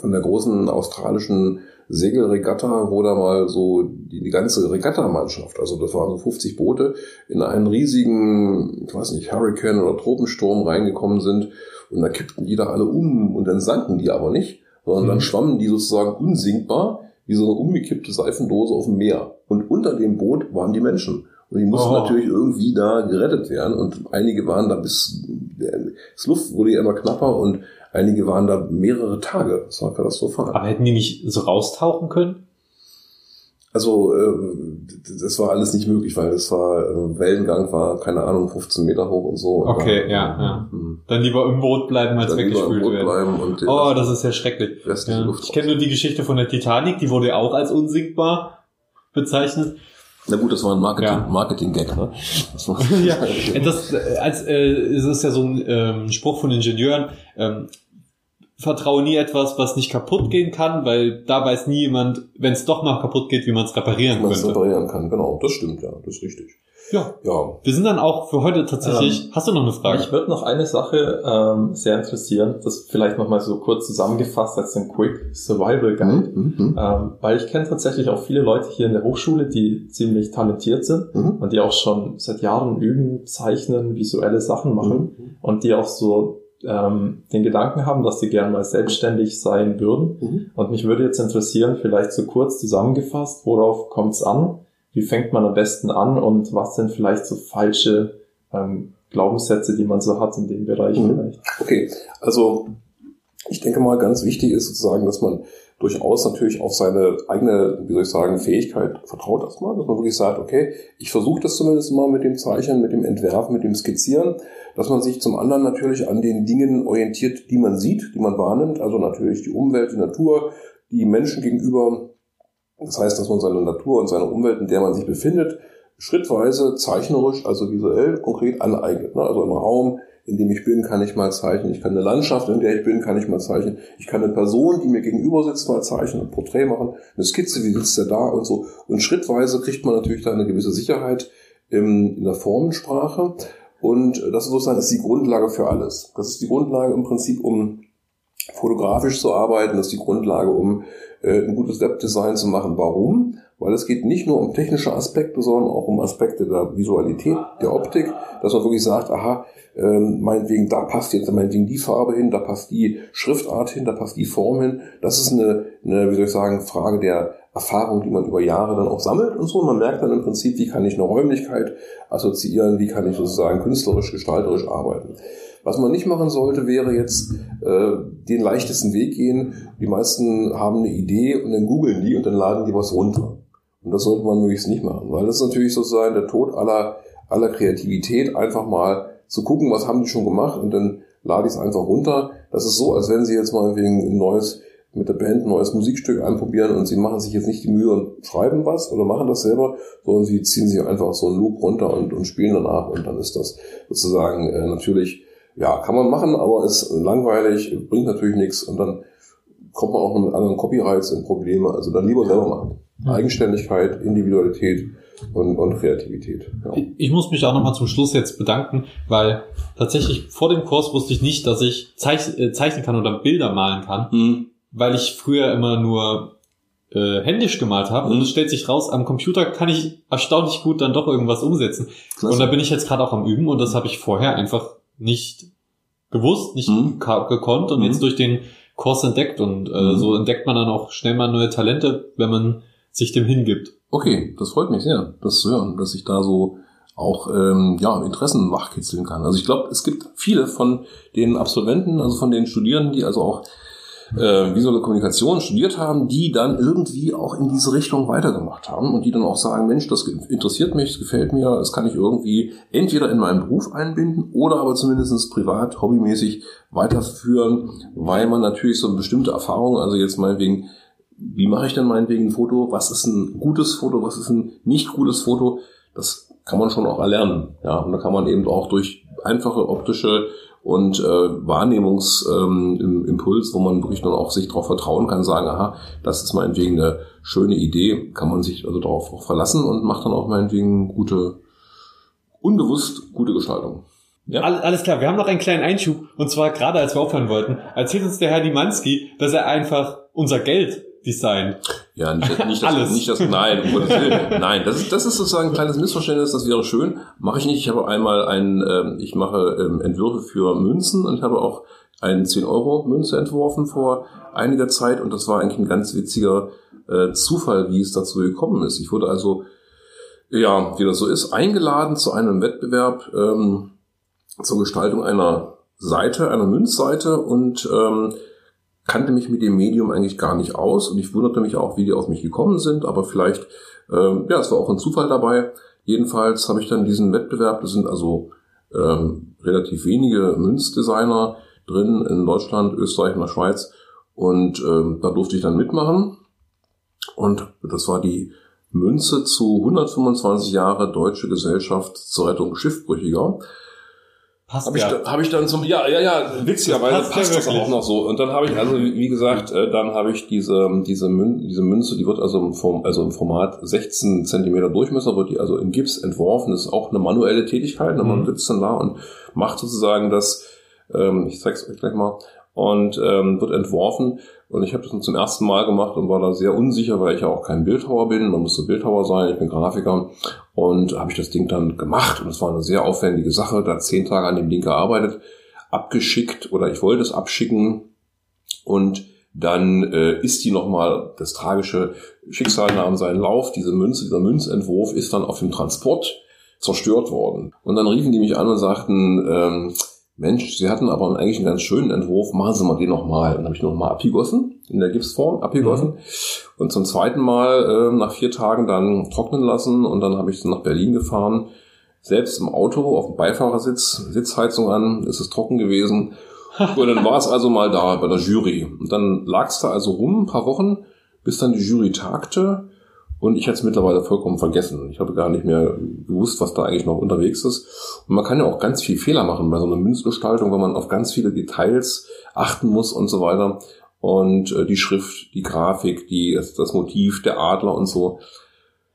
von der großen australischen Segelregatta, wo da mal so die, die ganze Regattamannschaft, also das waren so 50 Boote, in einen riesigen, ich weiß nicht, Hurricane oder Tropensturm reingekommen sind und da kippten die da alle um und dann sanken die aber nicht, sondern mhm. dann schwammen die sozusagen unsinkbar wie so eine umgekippte Seifendose auf dem Meer. Und unter dem Boot waren die Menschen. Und die mussten oh. natürlich irgendwie da gerettet werden. Und einige waren da bis, das Luft wurde ja immer knapper und Einige waren da mehrere Tage. Das war katastrophal. Aber hätten die nicht so raustauchen können? Also äh, das war alles nicht möglich, weil das war äh, Wellengang war keine Ahnung 15 Meter hoch und so. Okay, dann, ja, ja. Hm. Dann lieber im Boot bleiben als weggespült werden. oh, das ist ja schrecklich. Ja. Ich kenne nur die Geschichte von der Titanic, die wurde auch als unsinkbar bezeichnet. Na gut, das war ein Marketing, ja. Marketing-Gag, ne? Das ja, das, äh, als, äh, es ist ja so ein ähm, Spruch von Ingenieuren, ähm, vertraue nie etwas, was nicht kaputt gehen kann, weil da weiß nie jemand, wenn es doch mal kaputt geht, wie man es reparieren kann. Wie man es reparieren kann, genau. Das stimmt, ja, das ist richtig. Ja. ja. Wir sind dann auch für heute tatsächlich. Ähm, hast du noch eine Frage? Ich würde noch eine Sache ähm, sehr interessieren, das vielleicht nochmal so kurz zusammengefasst als ein Quick Survival Guide. Mhm, mhm, ähm, weil ich kenne tatsächlich auch viele Leute hier in der Hochschule, die ziemlich talentiert sind mhm. und die auch schon seit Jahren üben, zeichnen, visuelle Sachen machen mhm. und die auch so ähm, den Gedanken haben, dass sie gern mal selbstständig sein würden. Mhm. Und mich würde jetzt interessieren, vielleicht so kurz zusammengefasst, worauf kommt es an? Wie fängt man am besten an und was sind vielleicht so falsche ähm, Glaubenssätze, die man so hat in dem Bereich mhm. vielleicht? Okay, also ich denke mal, ganz wichtig ist sozusagen, dass man durchaus natürlich auf seine eigene, wie soll ich sagen, Fähigkeit vertraut erstmal, dass man wirklich sagt, okay, ich versuche das zumindest mal mit dem Zeichnen, mit dem Entwerfen, mit dem Skizzieren, dass man sich zum anderen natürlich an den Dingen orientiert, die man sieht, die man wahrnimmt, also natürlich die Umwelt, die Natur, die Menschen gegenüber. Das heißt, dass man seine Natur und seine Umwelt, in der man sich befindet, schrittweise zeichnerisch, also visuell konkret aneignet. Ne? Also im Raum, in dem ich bin, kann ich mal zeichnen. Ich kann eine Landschaft, in der ich bin, kann ich mal zeichnen. Ich kann eine Person, die mir gegenüber sitzt, mal zeichnen, ein Porträt machen, eine Skizze, wie sitzt der da und so. Und schrittweise kriegt man natürlich da eine gewisse Sicherheit in der Formensprache. Und das sozusagen ist die Grundlage für alles. Das ist die Grundlage im Prinzip, um fotografisch zu arbeiten. Das ist die Grundlage, um äh, ein gutes Webdesign zu machen. Warum? Weil es geht nicht nur um technische Aspekte, sondern auch um Aspekte der Visualität, der Optik, dass man wirklich sagt, aha, ähm, meinetwegen, da passt jetzt meinetwegen die Farbe hin, da passt die Schriftart hin, da passt die Form hin. Das ist eine, eine wie soll ich sagen, Frage der Erfahrung, die man über Jahre dann auch sammelt und so. Und man merkt dann im Prinzip, wie kann ich eine Räumlichkeit assoziieren, wie kann ich sozusagen künstlerisch, gestalterisch arbeiten. Was man nicht machen sollte, wäre jetzt äh, den leichtesten Weg gehen. Die meisten haben eine Idee und dann googeln die und dann laden die was runter. Und das sollte man möglichst nicht machen, weil das ist natürlich sozusagen der Tod aller, aller Kreativität, einfach mal zu gucken, was haben die schon gemacht und dann lade ich es einfach runter. Das ist so, als wenn Sie jetzt mal wegen ein neues mit der Band ein neues Musikstück anprobieren und sie machen sich jetzt nicht die Mühe und schreiben was oder machen das selber, sondern sie ziehen sich einfach so einen Loop runter und, und spielen danach und dann ist das sozusagen äh, natürlich, ja, kann man machen, aber ist langweilig, bringt natürlich nichts und dann kommt man auch mit anderen Copyrights in Probleme. Also dann lieber selber machen. Eigenständigkeit, Individualität und, und Kreativität. Ja. Ich muss mich auch nochmal zum Schluss jetzt bedanken, weil tatsächlich vor dem Kurs wusste ich nicht, dass ich zeich äh, zeichnen kann oder Bilder malen kann, mhm. weil ich früher immer nur äh, händisch gemalt habe mhm. und es stellt sich raus, am Computer kann ich erstaunlich gut dann doch irgendwas umsetzen. Klasse. Und da bin ich jetzt gerade auch am Üben und das habe ich vorher einfach nicht gewusst, nicht mhm. gekonnt und jetzt mhm. durch den Kurs entdeckt und äh, mhm. so entdeckt man dann auch schnell mal neue Talente, wenn man sich dem hingibt. Okay, das freut mich sehr, das zu hören, dass ich da so auch ähm, ja, Interessen wachkitzeln kann. Also ich glaube, es gibt viele von den Absolventen, also von den Studierenden, die also auch äh, visuelle Kommunikation studiert haben, die dann irgendwie auch in diese Richtung weitergemacht haben und die dann auch sagen, Mensch, das interessiert mich, das gefällt mir, das kann ich irgendwie entweder in meinen Beruf einbinden oder aber zumindest privat, hobbymäßig weiterführen, weil man natürlich so eine bestimmte Erfahrung, also jetzt meinetwegen wie mache ich denn meinetwegen ein Foto? Was ist ein gutes Foto? Was ist ein nicht gutes Foto? Das kann man schon auch erlernen. Ja, und da kann man eben auch durch einfache optische und äh, Wahrnehmungsimpuls, ähm, wo man wirklich dann auch sich darauf vertrauen kann, sagen, aha, das ist meinetwegen eine schöne Idee, kann man sich also darauf auch verlassen und macht dann auch meinetwegen gute, unbewusst gute Gestaltung. Ja. Alles klar, wir haben noch einen kleinen Einschub. Und zwar gerade als wir aufhören wollten, erzählt uns der Herr Dimanski, dass er einfach unser Geld Design. Ja, nicht, nicht das, Alles. nicht das, nein, um Gottes Willen. Nein, das ist, das ist sozusagen ein kleines Missverständnis, das wäre schön. Mache ich nicht. Ich habe einmal ein, ähm, ich mache ähm, Entwürfe für Münzen und habe auch eine 10-Euro-Münze entworfen vor einiger Zeit und das war eigentlich ein ganz witziger äh, Zufall, wie es dazu gekommen ist. Ich wurde also, ja, wie das so ist, eingeladen zu einem Wettbewerb ähm, zur Gestaltung einer Seite, einer Münzseite und ähm, kannte mich mit dem Medium eigentlich gar nicht aus und ich wunderte mich auch, wie die auf mich gekommen sind, aber vielleicht, ähm, ja, es war auch ein Zufall dabei. Jedenfalls habe ich dann diesen Wettbewerb, das sind also ähm, relativ wenige Münzdesigner drin in Deutschland, Österreich und der Schweiz und ähm, da durfte ich dann mitmachen und das war die Münze zu 125 Jahre Deutsche Gesellschaft zur Rettung Schiffbrüchiger. Passt habe ich, ja. hab ich dann zum ja ja ja witzigerweise passt, passt das auch noch so und dann habe ich also wie gesagt äh, dann habe ich diese diese Mün diese Münze die wird also im Form, also im Format 16 Zentimeter Durchmesser wird die also in Gips entworfen das ist auch eine manuelle Tätigkeit ne? man mhm. sitzt dann da und macht sozusagen das ähm, ich zeig's euch gleich mal und ähm, wird entworfen. Und ich habe das zum ersten Mal gemacht und war da sehr unsicher, weil ich ja auch kein Bildhauer bin. Man musste Bildhauer sein, ich bin Grafiker. Und habe ich das Ding dann gemacht. Und es war eine sehr aufwendige Sache. Da zehn Tage an dem Ding gearbeitet, abgeschickt oder ich wollte es abschicken. Und dann äh, ist die nochmal, das tragische Schicksal nahm seinen Lauf. Diese Münze, dieser Münzentwurf ist dann auf dem Transport zerstört worden. Und dann riefen die mich an und sagten, ähm, Mensch, Sie hatten aber eigentlich einen ganz schönen Entwurf, machen Sie mal den nochmal. Und dann habe ich nochmal abgegossen, in der Gipsform abgegossen. Mhm. Und zum zweiten Mal äh, nach vier Tagen dann trocknen lassen und dann habe ich nach Berlin gefahren. Selbst im Auto, auf dem Beifahrersitz, Sitzheizung an, ist es trocken gewesen. und dann war es also mal da bei der Jury. Und dann lag es da also rum, ein paar Wochen, bis dann die Jury tagte. Und ich hätte es mittlerweile vollkommen vergessen. Ich habe gar nicht mehr gewusst, was da eigentlich noch unterwegs ist. Und man kann ja auch ganz viel Fehler machen bei so einer Münzgestaltung, wenn man auf ganz viele Details achten muss und so weiter. Und äh, die Schrift, die Grafik, die, das Motiv, der Adler und so.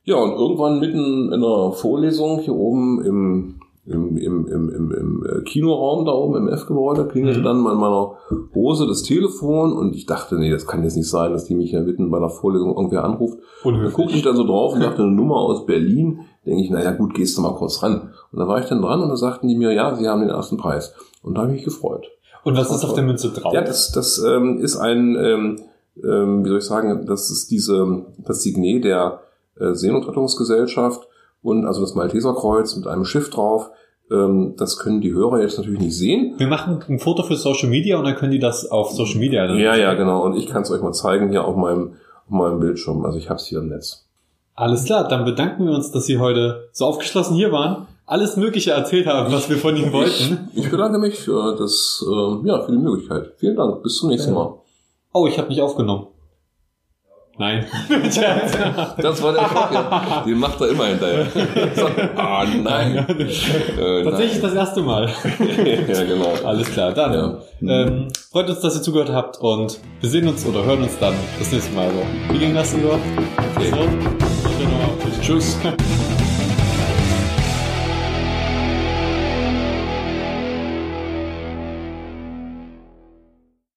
Ja, und irgendwann mitten in einer Vorlesung hier oben im im, im, im, im, im äh, Kinoraum da oben im F-Gebäude klingelte mhm. dann in meiner Hose das Telefon und ich dachte, nee, das kann jetzt nicht sein, dass die mich ja mitten bei der Vorlesung irgendwer anruft. Unhöflich. Da guckte ich dann so drauf und dachte, eine Nummer aus Berlin. Denke ich, naja gut, gehst du mal kurz ran. Und da war ich dann dran und da sagten die mir, ja, sie haben den ersten Preis. Und da habe ich mich gefreut. Und was ist auf der Münze drauf? Ja, das, das ähm, ist ein, ähm, ähm, wie soll ich sagen, das ist diese, das Signet der äh, Seenotrettungsgesellschaft und also das Malteserkreuz mit einem Schiff drauf. Ähm, das können die Hörer jetzt natürlich nicht sehen. Wir machen ein Foto für Social Media und dann können die das auf Social Media. Dann ja, ja, genau. Und ich kann es euch mal zeigen hier auf meinem, auf meinem Bildschirm. Also ich habe es hier im Netz. Alles klar, dann bedanken wir uns, dass Sie heute so aufgeschlossen hier waren, alles Mögliche erzählt haben, was wir von Ihnen wollten. Ich, ich bedanke mich für das, äh, ja, für die Möglichkeit. Vielen Dank. Bis zum nächsten Mal. Oh, ich habe nicht aufgenommen. Nein. Das war der Schock, ja. Den macht er immer hinterher. Ah, nein. Äh, Tatsächlich das erste Mal. nein. ja, genau. Alles klar, dann Ja. ähm, freut uns, dass ihr zugehört habt und wir sehen uns oder hören uns dann das nächste Mal. So. Wie ging das, Igor? Okay. So. Tschüss.